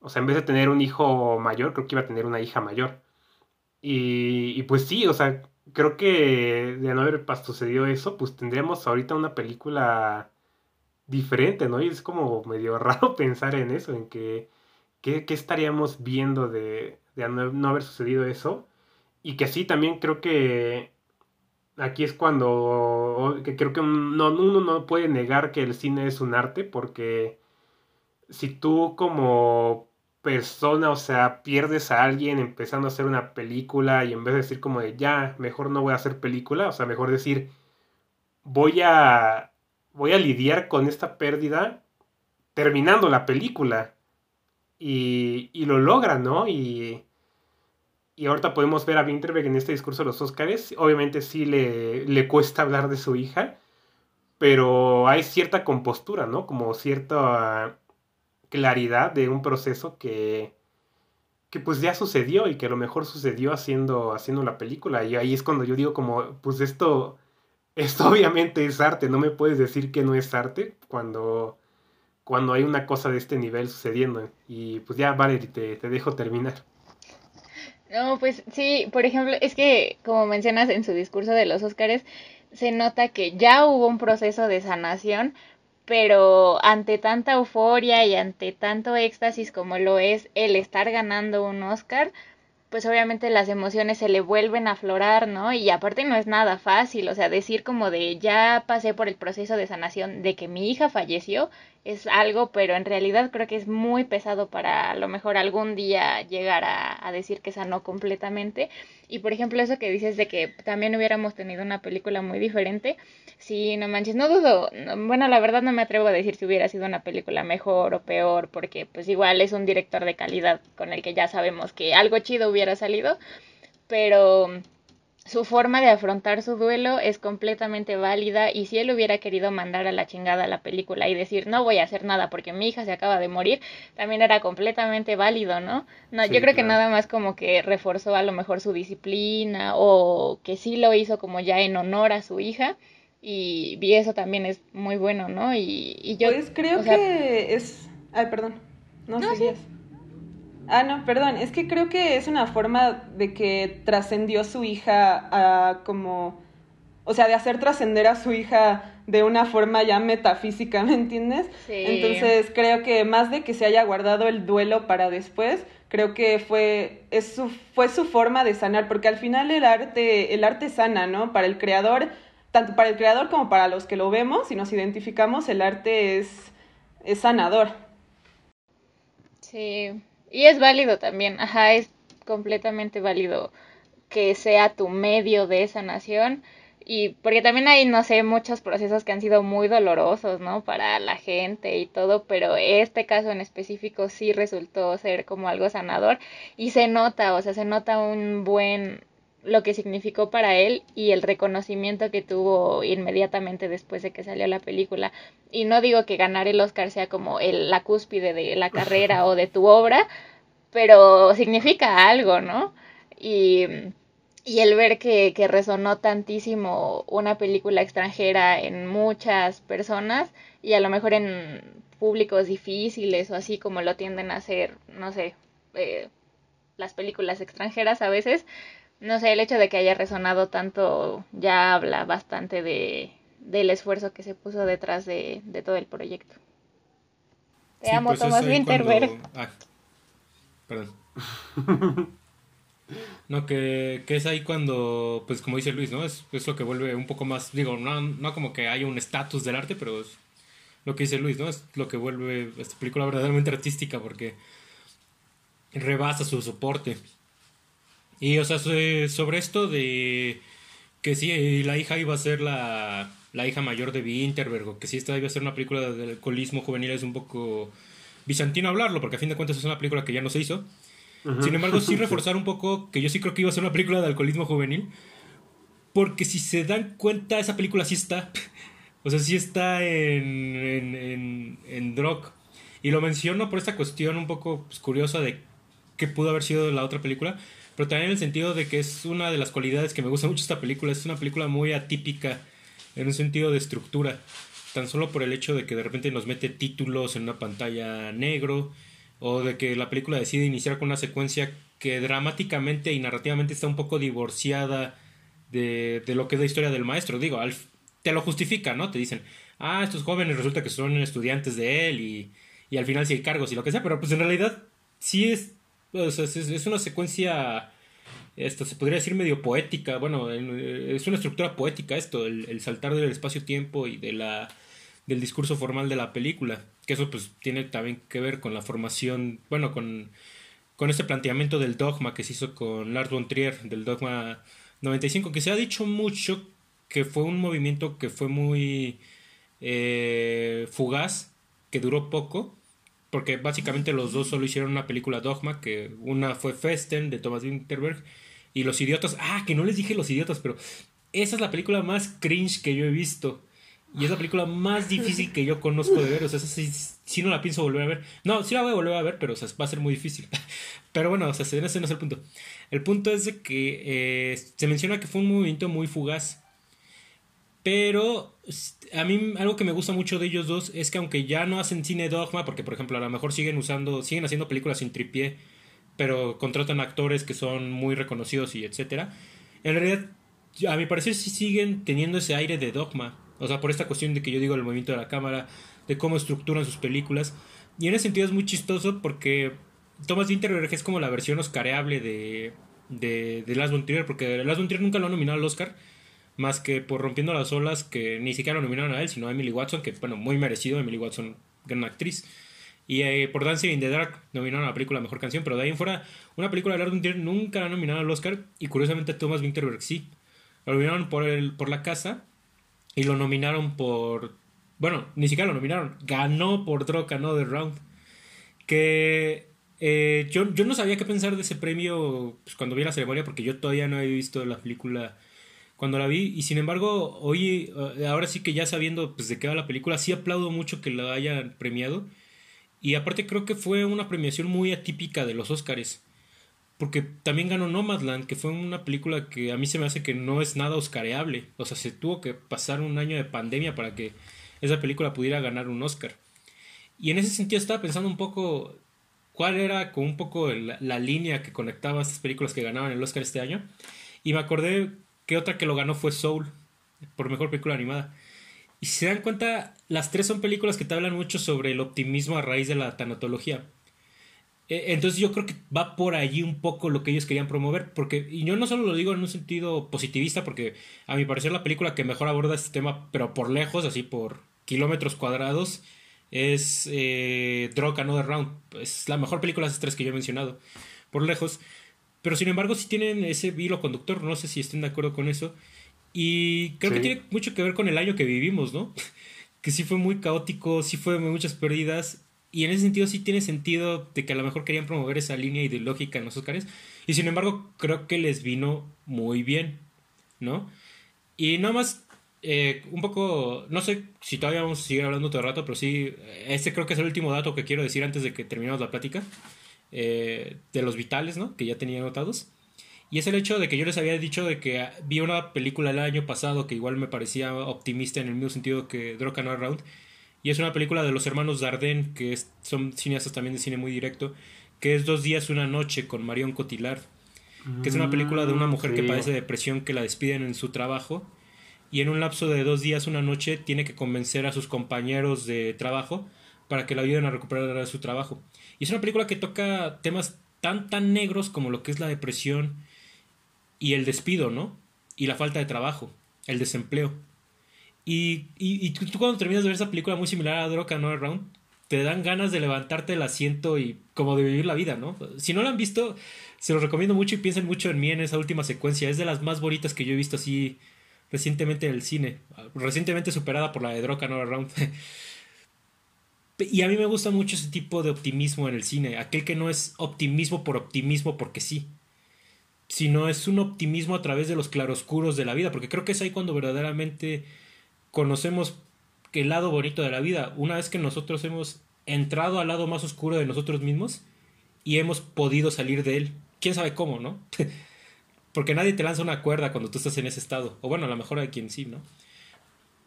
O sea, en vez de tener un hijo mayor, creo que iba a tener una hija mayor. Y, pues sí, o sea, creo que de no haber sucedido eso, pues tendríamos ahorita una película diferente, ¿no? Y es como medio raro pensar en eso, en que qué, estaríamos viendo de, de no haber sucedido eso. Y que sí, también creo que aquí es cuando que creo que no, uno no puede negar que el cine es un arte porque si tú como persona, o sea, pierdes a alguien empezando a hacer una película y en vez de decir como de ya, mejor no voy a hacer película, o sea, mejor decir voy a voy a lidiar con esta pérdida terminando la película y, y lo logra, ¿no? Y y ahorita podemos ver a Winterberg en este discurso de los Óscares. Obviamente sí le, le cuesta hablar de su hija, pero hay cierta compostura, ¿no? Como cierta claridad de un proceso que, que pues ya sucedió y que a lo mejor sucedió haciendo, haciendo la película. Y ahí es cuando yo digo como, pues esto, esto obviamente es arte, no me puedes decir que no es arte cuando, cuando hay una cosa de este nivel sucediendo. Y pues ya, Valerie, te, te dejo terminar. No, pues sí, por ejemplo, es que como mencionas en su discurso de los Óscares, se nota que ya hubo un proceso de sanación, pero ante tanta euforia y ante tanto éxtasis como lo es el estar ganando un Óscar, pues obviamente las emociones se le vuelven a aflorar, ¿no? Y aparte no es nada fácil, o sea, decir como de ya pasé por el proceso de sanación de que mi hija falleció es algo, pero en realidad creo que es muy pesado para a lo mejor algún día llegar a, a, decir que sanó completamente. Y por ejemplo, eso que dices de que también hubiéramos tenido una película muy diferente, sí, no manches, no dudo, bueno, la verdad no me atrevo a decir si hubiera sido una película mejor o peor, porque pues igual es un director de calidad con el que ya sabemos que algo chido hubiera salido, pero su forma de afrontar su duelo es completamente válida y si él hubiera querido mandar a la chingada la película y decir no voy a hacer nada porque mi hija se acaba de morir, también era completamente válido, ¿no? No, yo creo que nada más como que reforzó a lo mejor su disciplina o que sí lo hizo como ya en honor a su hija y, y eso también es muy bueno, ¿no? Y, y yo... Pues creo que es... Ay, perdón. No, no Ah, no, perdón, es que creo que es una forma de que trascendió su hija a como, o sea, de hacer trascender a su hija de una forma ya metafísica, ¿me entiendes? Sí. Entonces creo que más de que se haya guardado el duelo para después, creo que fue, es su, fue su forma de sanar, porque al final el arte, el arte sana, ¿no? Para el creador, tanto para el creador como para los que lo vemos, y nos identificamos, el arte es, es sanador. Sí, y es válido también, ajá, es completamente válido que sea tu medio de sanación y porque también hay, no sé, muchos procesos que han sido muy dolorosos, ¿no? Para la gente y todo, pero este caso en específico sí resultó ser como algo sanador y se nota, o sea, se nota un buen lo que significó para él y el reconocimiento que tuvo inmediatamente después de que salió la película. Y no digo que ganar el Oscar sea como el, la cúspide de la carrera o de tu obra, pero significa algo, ¿no? Y, y el ver que, que resonó tantísimo una película extranjera en muchas personas y a lo mejor en públicos difíciles o así como lo tienden a hacer, no sé, eh, las películas extranjeras a veces, no sé, el hecho de que haya resonado tanto ya habla bastante de, del esfuerzo que se puso detrás de, de todo el proyecto. Te amo, pues Thomas Winterberg. cuando- Ah, perdón. No, que, que es ahí cuando, pues como dice Luis, ¿no? Es, es lo que vuelve un poco más, digo, no, no como que haya un estatus del arte, pero es lo que dice Luis, ¿no? Es lo que vuelve esta película verdaderamente artística porque rebasa su soporte. Y, o sea, so- sobre esto de que sí, la hija iba a ser la, la hija mayor de Winterberg, o que sí, esta iba a ser una película del alcoholismo juvenil, es un poco bizantino hablarlo, porque a fin de cuentas es una película que ya no se hizo. Sin embargo, sí reforzar un poco que yo sí creo que iba a ser una película de alcoholismo juvenil. Porque si se dan cuenta, esa película sí está. O sea, sí está en, en, en, en Drog. Y lo menciono por esta cuestión un poco pues, curiosa de qué pudo haber sido la otra película. Pero también en el sentido de que es una de las cualidades que me gusta mucho esta película. Es una película muy atípica en un sentido de estructura. Tan solo por el hecho de que de repente nos mete títulos en una pantalla negro o de que la película decide iniciar con una secuencia que dramáticamente y narrativamente está un poco divorciada de, de lo que es la historia del maestro. Digo, al- te lo justifica, ¿no? Te dicen, ah, estos jóvenes resulta que son estudiantes de él y, y al final sí hay cargos y lo que sea, pero pues en realidad sí es, es, una secuencia, esto se podría decir medio poética, bueno, en- es una estructura poética esto, el, el saltar del espacio-tiempo y de la del discurso formal de la película, que eso pues tiene también que ver con la formación, bueno, con, con este planteamiento del dogma que se hizo con Lars von Trier, del dogma 95, que se ha dicho mucho que fue un movimiento que fue muy eh, fugaz, que duró poco, porque básicamente los dos solo hicieron una película dogma, que una fue Festen de Thomas Winterberg, y Los Idiotas, ah, que no les dije Los Idiotas, pero esa es la película más cringe que yo he visto. Y es la película más difícil que yo conozco de ver. O sea, sí, sí no la pienso volver a ver. No, sí la voy a volver a ver, pero o sea, va a ser muy difícil. Pero bueno, o sea, ese no es el punto. El punto es de que eh, se menciona que fue un movimiento muy fugaz. Pero a mí algo que me gusta mucho de ellos dos es que aunque ya no hacen cine dogma, porque por ejemplo a lo mejor siguen usando, siguen haciendo películas sin tripié, pero contratan actores que son muy reconocidos y etcétera. En realidad, a mi parecer sí siguen teniendo ese aire de dogma. O sea, por esta cuestión de que yo digo el movimiento de la cámara, de cómo estructuran sus películas. Y en ese sentido es muy chistoso porque Thomas Winterberg es como la versión oscareable de, de, de Lars von Trier, porque Lars von Trier nunca lo ha nominado al Oscar, más que por Rompiendo las Olas, que ni siquiera lo nominaron a él, sino a Emily Watson, que bueno, muy merecido, Emily Watson, gran actriz. Y eh, por Dancing in the Dark nominaron a la película Mejor Canción, pero de ahí en fuera, una película de Lars von Trier nunca la ha nominado al Oscar, y curiosamente Thomas Winterberg sí. Lo nominaron por, el, por La Casa, y lo nominaron por... Bueno, ni siquiera lo nominaron, ganó por Drug Another Round. Que eh, yo, yo no sabía qué pensar de ese premio pues, cuando vi la ceremonia, porque yo todavía no había visto la película cuando la vi. Y sin embargo, hoy, eh, ahora sí que ya sabiendo pues, de qué va la película, sí aplaudo mucho que la hayan premiado. Y aparte creo que fue una premiación muy atípica de los Oscars. Porque también ganó Nomadland, que fue una película que a mí se me hace que no es nada oscareable. O sea, se tuvo que pasar un año de pandemia para que esa película pudiera ganar un Oscar. Y en ese sentido estaba pensando un poco cuál era como un poco la, línea que conectaba estas películas que ganaban el Oscar este año. Y me acordé que otra que lo ganó fue Soul, por mejor película animada. Y si se dan cuenta, las tres son películas que te hablan mucho sobre el optimismo a raíz de la tanatología. Eh, Entonces yo creo que va por allí un poco lo que ellos querían promover, porque, y yo no solo lo digo en un sentido positivista, porque a mi parecer la película que mejor aborda este tema, pero por lejos, así por kilómetros cuadrados, es eh, Another Round. Es la mejor película de esas tres que yo he mencionado, por lejos. Pero sin embargo, sí tienen ese hilo conductor, no sé si estén de acuerdo con eso. Y creo que tiene mucho que ver con el año que vivimos, ¿no? que sí fue muy caótico, sí fue muchas pérdidas. Y en ese sentido sí tiene sentido de que a lo mejor querían promover esa línea ideológica en los Oscars. Y sin embargo, creo que les vino muy bien, ¿no? Y nada más, eh, un poco, no sé si todavía vamos a seguir hablando todo el rato, pero sí, este creo que es el último dato que quiero decir antes de que terminemos la plática. Eh, de los vitales, ¿no? Que ya tenía anotados. Y es el hecho de que yo les había dicho de que vi una película el año pasado que igual me parecía optimista en el mismo sentido que Another Round. Y es una película de los hermanos Dardenne, que es- son cineastas también de cine muy directo, que es Dos días, una noche con Marion Cotillard, que es una película de una mujer que padece depresión que la despiden en su trabajo y en un lapso de dos días, una noche, tiene que convencer a sus compañeros de trabajo para que la ayuden a recuperar su trabajo. Y es una película que toca temas tan, tan negros como lo que es la depresión y el despido, ¿no? Y la falta de trabajo, el desempleo. Y, y, tú, cuando terminas de ver esa película muy similar a Drog No Round, te dan ganas de levantarte el asiento y como de vivir la vida, ¿no? Si no la han visto, se los recomiendo mucho y piensen mucho en mí en esa última secuencia. Es de las más bonitas que yo he visto así recientemente en el cine. Recientemente superada por la de Drog No Round. Y a mí me gusta mucho ese tipo de optimismo en el cine, aquel que no es optimismo por optimismo porque sí, sino es un optimismo a través de los claroscuros de la vida, porque creo que es ahí cuando verdaderamente conocemos el lado bonito de la vida, una vez que nosotros hemos entrado al lado más oscuro de nosotros mismos y hemos podido salir de él. ¿Quién sabe cómo, no? porque nadie te lanza una cuerda cuando tú estás en ese estado, o bueno, a lo mejor hay quien sí, ¿no?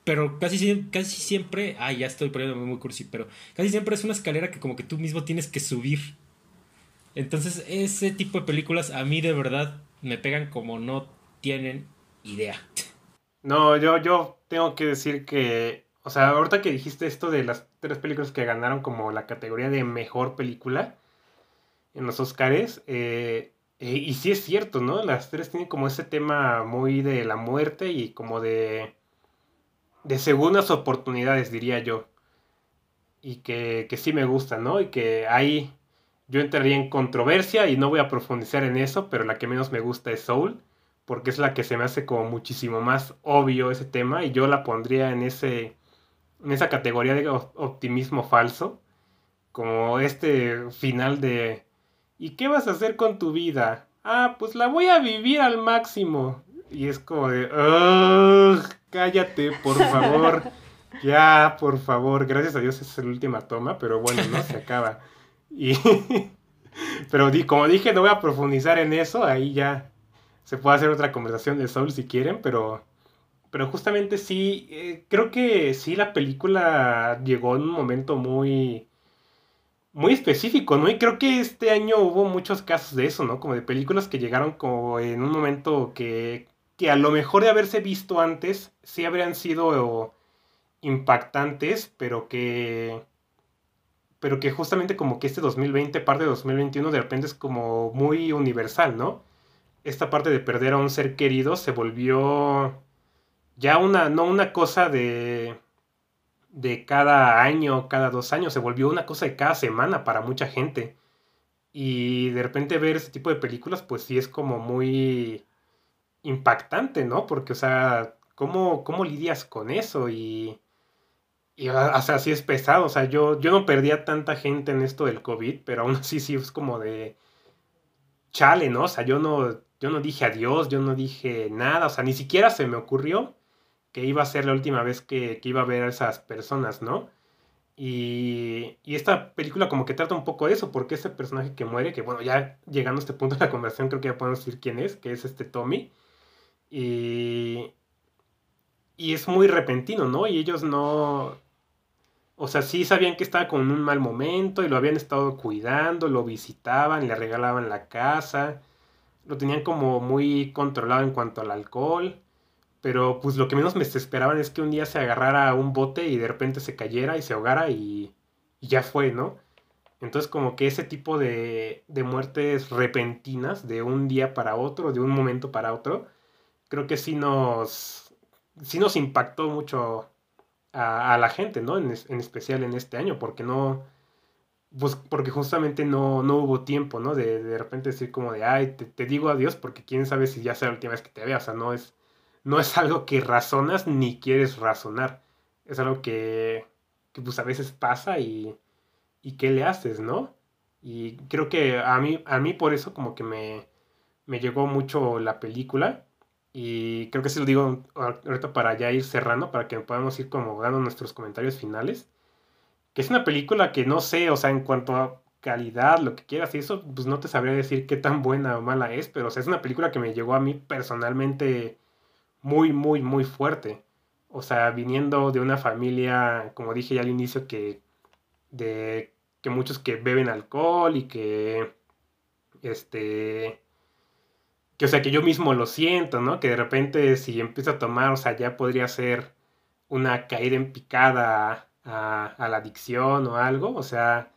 Pero casi, casi siempre, ay, ya estoy poniéndome muy cursi, pero casi siempre es una escalera que como que tú mismo tienes que subir. Entonces, ese tipo de películas a mí de verdad me pegan como no tienen idea. No, yo, yo tengo que decir que, o sea, ahorita que dijiste esto de las tres películas que ganaron como la categoría de mejor película en los Oscars, eh, eh, y sí es cierto, ¿no? Las tres tienen como ese tema muy de la muerte y como de de segundas oportunidades, diría yo. Y que, que sí me gusta, ¿no? Y que ahí yo entraría en controversia y no voy a profundizar en eso, pero la que menos me gusta es Soul, porque es la que se me hace como muchísimo más obvio ese tema y yo la pondría en ese en esa categoría de optimismo falso, como este final de ¿y qué vas a hacer con tu vida? Ah, pues la voy a vivir al máximo. Y es como de, cállate, por favor. ya, por favor. Gracias a Dios es la última toma, pero bueno, no se acaba. Y pero como dije, no voy a profundizar en eso, ahí ya se puede hacer otra conversación de Soul si quieren, pero pero justamente sí, eh, creo que sí la película llegó en un momento muy muy específico, ¿no? Y creo que este año hubo muchos casos de eso, ¿no? Como de películas que llegaron como en un momento que que a lo mejor de haberse visto antes, sí habrían sido impactantes, pero que pero que justamente como que este 2020, parte de 2021, de repente es como muy universal, ¿no? Esta parte de perder a un ser querido se volvió ya una, no una cosa de, de cada año, cada dos años, se volvió una cosa de cada semana para mucha gente. Y de repente ver ese tipo de películas, pues sí es como muy, impactante, ¿no? Porque, o sea, ¿cómo, cómo lidias con eso? Y, y, o sea, sí es pesado. O sea, yo, yo no perdía tanta gente en esto del COVID, pero aún así sí es como de chale, ¿no? O sea, yo no, yo no dije adiós, yo no dije nada, o sea, ni siquiera se me ocurrió que iba a ser la última vez que, que iba a ver a esas personas, ¿no? Y, y, esta película como que trata un poco de eso, porque ese personaje que muere, que bueno, ya llegando a este punto de la conversación creo que ya podemos decir quién es, que es este Tommy, y, y es muy repentino, ¿no? Y ellos no... O sea, sí sabían que estaba con un mal momento y lo habían estado cuidando, lo visitaban, le regalaban la casa, lo tenían como muy controlado en cuanto al alcohol, pero pues lo que menos me esperaban es que un día se agarrara a un bote y de repente se cayera y se ahogara y, y ya fue, ¿no? Entonces como que ese tipo de, de muertes repentinas, de un día para otro, de un momento para otro, creo que sí nos, sí nos impactó mucho a, la gente, ¿no? En, especial en este año, porque no, pues porque justamente no, no hubo tiempo, ¿no? De, de repente decir como de, ay, te, digo adiós porque quién sabe si ya sea la última vez que te vea, o sea, no es, no es algo que razonas ni quieres razonar, es algo que, que pues a veces pasa y, y qué le haces, ¿no? Y creo que a mí, a mí por eso como que me, me llegó mucho la película y creo que sí lo digo ahorita para ya ir cerrando, para que podamos ir como dando nuestros comentarios finales. Que es una película que no sé, o sea, en cuanto a calidad, lo que quieras y eso, pues no te sabría decir qué tan buena o mala es, pero o sea, es una película que me llegó a mí personalmente muy, muy, muy fuerte. O sea, viniendo de una familia, como dije ya al inicio, que de que muchos que beben alcohol y que este que o sea que yo mismo lo siento, ¿no? Que de repente si empiezo a tomar, o sea, ya podría ser una caída en picada a, a la adicción o algo, o sea,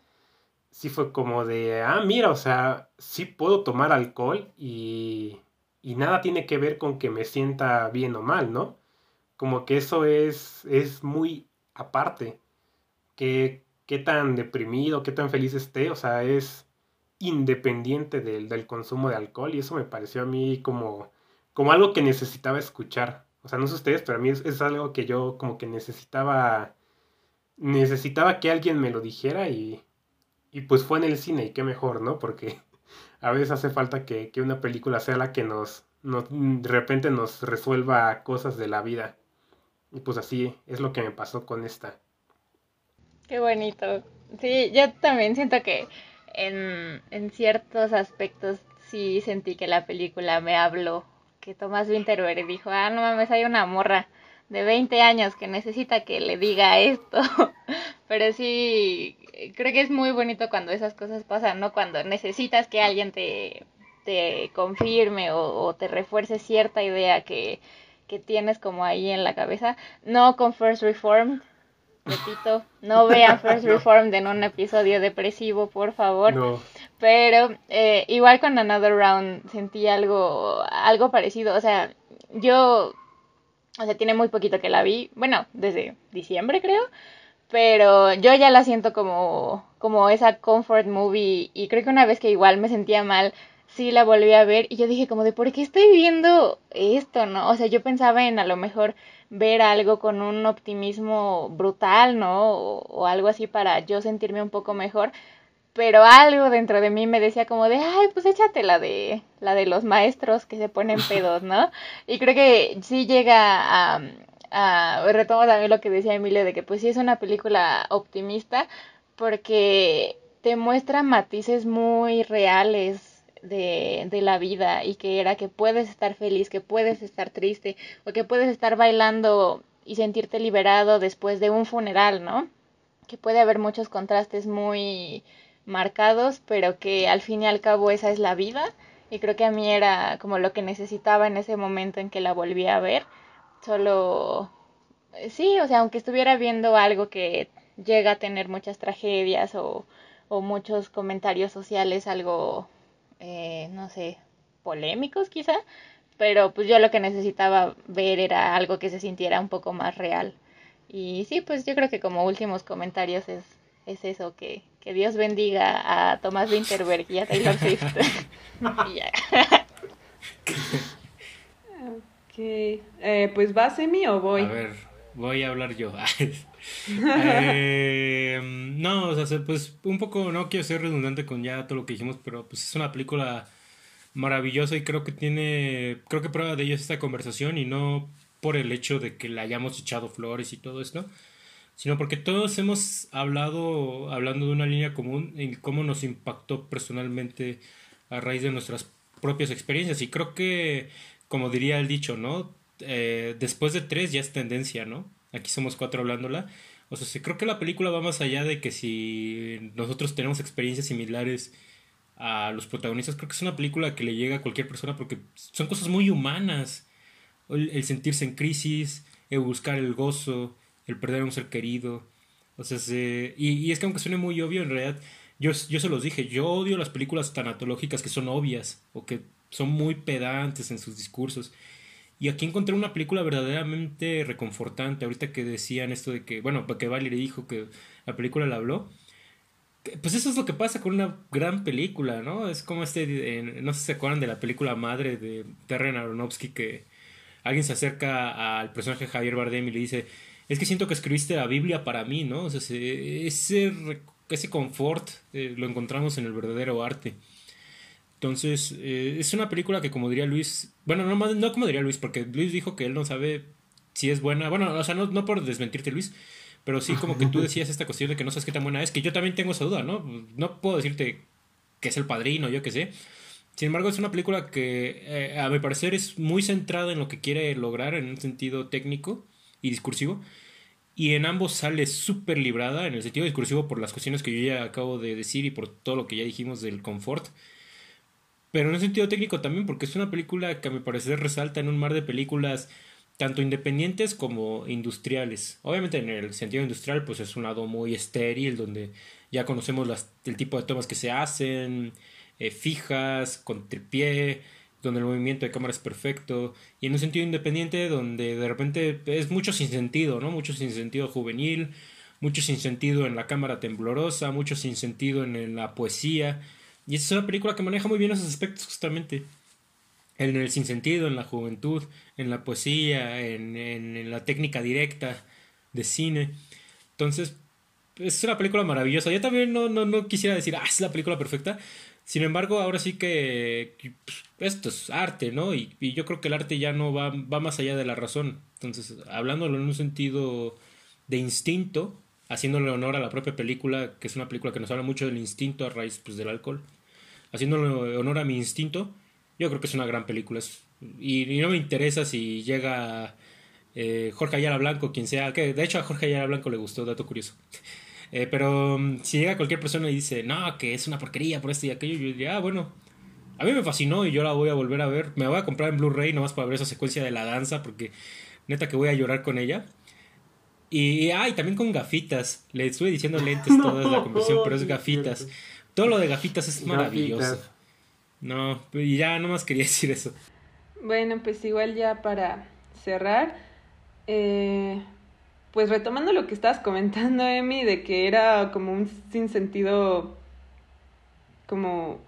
sí fue como de, ah, mira, o sea, sí puedo tomar alcohol y, y nada tiene que ver con que me sienta bien o mal, ¿no? Como que eso es, es muy aparte. Que, qué tan deprimido, qué tan feliz esté, o sea, es independiente del, del, consumo de alcohol y eso me pareció a mí como, como algo que necesitaba escuchar. O sea, no sé ustedes, pero a mí es, es algo que yo como que necesitaba, necesitaba que alguien me lo dijera y, y pues fue en el cine, y qué mejor, ¿no? Porque a veces hace falta que, que una película sea la que nos, nos, de repente nos resuelva cosas de la vida. Y pues así es lo que me pasó con esta. Qué bonito. Sí, yo también siento que en, en ciertos aspectos sí sentí que la película me habló. Que Tomás Winterberg dijo, ah, no mames, hay una morra de 20 años que necesita que le diga esto. Pero sí, creo que es muy bonito cuando esas cosas pasan, ¿no? Cuando necesitas que alguien te, te confirme o, o te refuerce cierta idea que, que tienes como ahí en la cabeza. No con First Reformed, repito, no vean First Reformed en un episodio depresivo, por favor. No. Pero eh, igual con Another Round sentí algo, algo parecido. O sea, yo, o sea, tiene muy poquito que la vi. Bueno, desde diciembre creo. Pero yo ya la siento como, como esa comfort movie. Y creo que una vez que igual me sentía mal, sí la volví a ver. Y yo dije como de, ¿por qué estoy viendo esto, no? O sea, yo pensaba en a lo mejor ver algo con un optimismo brutal, ¿no? O, o algo así para yo sentirme un poco mejor pero algo dentro de mí me decía como de, ay, pues échate la de, la de los maestros que se ponen pedos, ¿no? Y creo que sí llega a, a, retomo también lo que decía Emilio, de que pues sí es una película optimista, porque te muestra matices muy reales de, de la vida y que era que puedes estar feliz, que puedes estar triste, o que puedes estar bailando y sentirte liberado después de un funeral, ¿no? Que puede haber muchos contrastes muy marcados, pero que al fin y al cabo esa es la vida. Y creo que a mí era como lo que necesitaba en ese momento en que la volví a ver. Solo, sí, o sea, aunque estuviera viendo algo que llega a tener muchas tragedias o, o muchos comentarios sociales, algo, eh, no sé, polémicos quizá, pero pues yo lo que necesitaba ver era algo que se sintiera un poco más real. Y sí, pues yo creo que como últimos comentarios es, es eso, que, que Dios bendiga a Tomás Winterberg y a Taylor Swift. y ya. Ok, eh, pues va Semi o voy. A ver, voy a hablar yo. eh, no, o sea, pues un poco, no quiero ser redundante con ya todo lo que dijimos, pero pues es una película maravillosa y creo que tiene, creo que prueba de ello es esta conversación y no por el hecho de que le hayamos echado flores y todo esto, sino porque todos hemos hablado, hablando de una línea común, en cómo nos impactó personalmente a raíz de nuestras propias experiencias. Y creo que, como diría el dicho, ¿no? Eh, después de tres ya es tendencia, ¿no? Aquí somos cuatro hablándola. O sea, sí, creo que la película va más allá de que si nosotros tenemos experiencias similares a los protagonistas, creo que es una película que le llega a cualquier persona porque son cosas muy humanas. El, el sentirse en crisis, el buscar el gozo, el perder a un ser querido. O sea, se, y, y, es que aunque suene muy obvio, en realidad, yo, yo se los dije, yo odio las películas tanatológicas que son obvias o que son muy pedantes en sus discursos. Y aquí encontré una película verdaderamente reconfortante. Ahorita que decían esto de que, bueno, que Valerie dijo que la película la habló. Pues eso es lo que pasa con una gran película, ¿no? Es como este, no sé si se acuerdan de la película madre de Terren Aronofsky que alguien se acerca al personaje Javier Bardem y le dice, es que siento que escribiste la Biblia para mí, ¿no? O sea, ese, ese confort eh, lo encontramos en el verdadero arte. Entonces, eh, es una película que como diría Luis, bueno, no, no como diría Luis, porque Luis dijo que él no sabe si es buena, bueno, o sea, no, no por desmentirte Luis, pero sí como que tú decías esta cuestión de que no sabes qué tan buena es, que yo también tengo esa duda, ¿no? No puedo decirte que es el padrino, yo qué sé. Sin embargo, es una película que eh, a mi parecer es muy centrada en lo que quiere lograr en un sentido técnico y discursivo. Y en ambos sale súper librada, en el sentido discursivo por las cuestiones que yo ya acabo de decir y por todo lo que ya dijimos del confort. Pero en el sentido técnico también, porque es una película que a mi parecer resalta en un mar de películas tanto independientes como industriales. Obviamente en el sentido industrial pues es un lado muy estéril donde ya conocemos el tipo de tomas que se hacen, eh, fijas, con tripié, donde el movimiento de cámara es perfecto, y en un sentido independiente donde de repente es mucho sin sentido, ¿no? Mucho sin sentido juvenil, mucho sin sentido en la cámara temblorosa, mucho sin sentido en, la poesía, y es una película que maneja muy bien esos aspectos justamente. En el sinsentido, en la juventud, en la poesía, en, en la técnica directa de cine. Entonces, es una película maravillosa. Yo también no, no, no quisiera decir, ah, es la película perfecta, sin embargo, ahora sí que pues, esto es arte, ¿no? Y, yo creo que el arte ya no va, va más allá de la razón. Entonces, hablándolo en un sentido de instinto, haciéndole honor a la propia película, que es una película que nos habla mucho del instinto a raíz pues, del alcohol, haciéndole honor a mi instinto, yo creo que es una gran película. y, no me interesa si llega eh, Jorge Ayala Blanco, quien sea, que de hecho a Jorge Ayala Blanco le gustó, dato curioso. Eh, pero mm, si llega cualquier persona y dice, no, que es una porquería por esto y aquello, yo diría, ah, bueno, a mí me fascinó y yo la voy a volver a ver. Me voy a comprar en Blu-ray nomás para ver esa secuencia de la danza, porque neta que voy a llorar con ella. Y, ah, también con gafitas. Le estuve diciendo lentes toda la conversión, pero es gafitas. Todo lo de gafitas es maravilloso. No, y ya nomás quería decir eso. Bueno, pues igual ya para cerrar, eh, pues retomando lo que estabas comentando, Emi, de que era como un sinsentido, como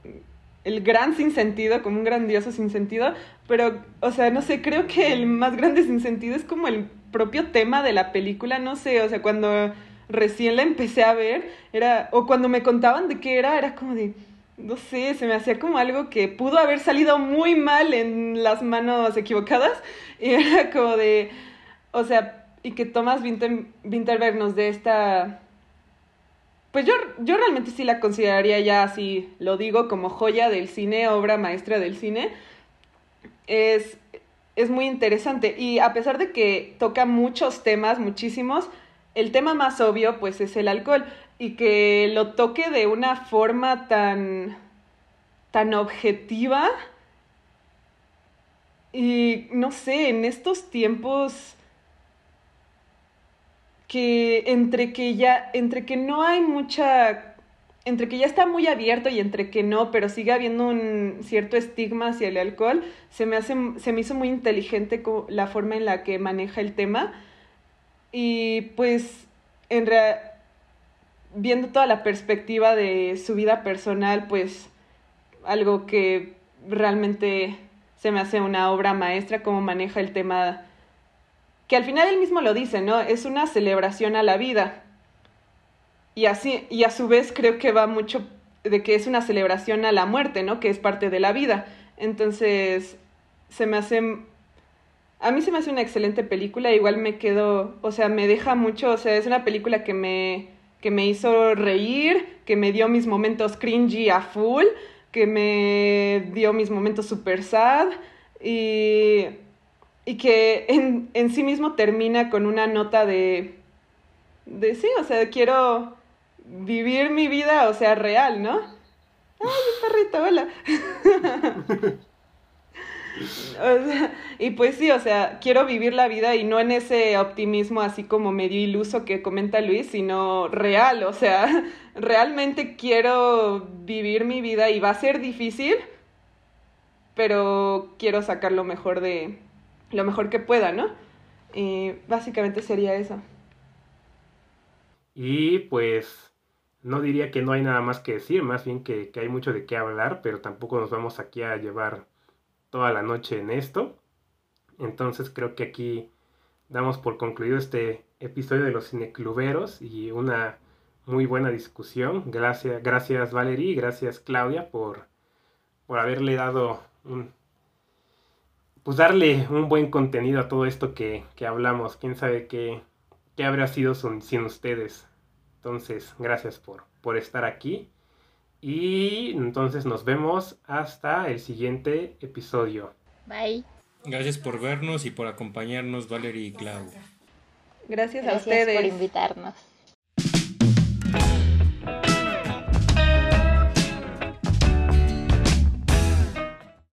el gran sinsentido, como un grandioso sinsentido, pero, o sea, no sé, creo que el más grande sinsentido es como el propio tema de la película, no sé, o sea, cuando recién la empecé a ver, era, o cuando me contaban de qué era, era como de, no sé, se me hacía como algo que pudo haber salido muy mal en las manos equivocadas, y era como de, o sea, y que Thomas Winterberg nos dé esta... Pues yo, yo realmente sí la consideraría ya así, lo digo, como joya del cine, obra maestra del cine. Es, es muy interesante y a pesar de que toca muchos temas, muchísimos, el tema más obvio pues es el alcohol y que lo toque de una forma tan tan objetiva y no sé, en estos tiempos que entre que ya, entre que no hay mucha, entre que ya está muy abierto y entre que no, pero sigue habiendo un cierto estigma hacia el alcohol, se me hace, se me hizo muy inteligente la forma en la que maneja el tema. Y pues, en viendo toda la perspectiva de su vida personal, pues algo que realmente se me hace una obra maestra, cómo maneja el tema que al final él mismo lo dice, ¿no? Es una celebración a la vida. Y así, y a su vez creo que va mucho de que es una celebración a la muerte, ¿no? Que es parte de la vida. Entonces, se me hace a mí se me hace una excelente película, igual me quedo, o sea, me deja mucho, o sea, es una película que me que me hizo reír, que me dio mis momentos cringy a full, que me dio mis momentos super sad y y que en, en, sí mismo termina con una nota de, de sí, o sea, quiero vivir mi vida, o sea, real, ¿no? Ay, perrito, hola. y pues sí, o sea, quiero vivir la vida y no en ese optimismo así como medio iluso que comenta Luis, sino real, o sea, realmente quiero vivir mi vida y va a ser difícil, pero quiero sacar lo mejor de, lo mejor que pueda, ¿no? Básicamente sería eso. Y pues no diría que no hay nada más que decir, más bien que, hay mucho de qué hablar, pero tampoco nos vamos aquí a llevar toda la noche en esto. Entonces creo que aquí damos por concluido este episodio de los cinecluberos y una muy buena discusión. Gracias, gracias Valerie gracias Claudia por, por haberle dado un, pues darle un buen contenido a todo esto que, hablamos. Quién sabe qué, qué habría sido sin, ustedes. Entonces, gracias por, por estar aquí. Y entonces nos vemos hasta el siguiente episodio. Bye. Gracias por vernos y por acompañarnos, Valerie y Clau. Gracias, a ustedes. por invitarnos.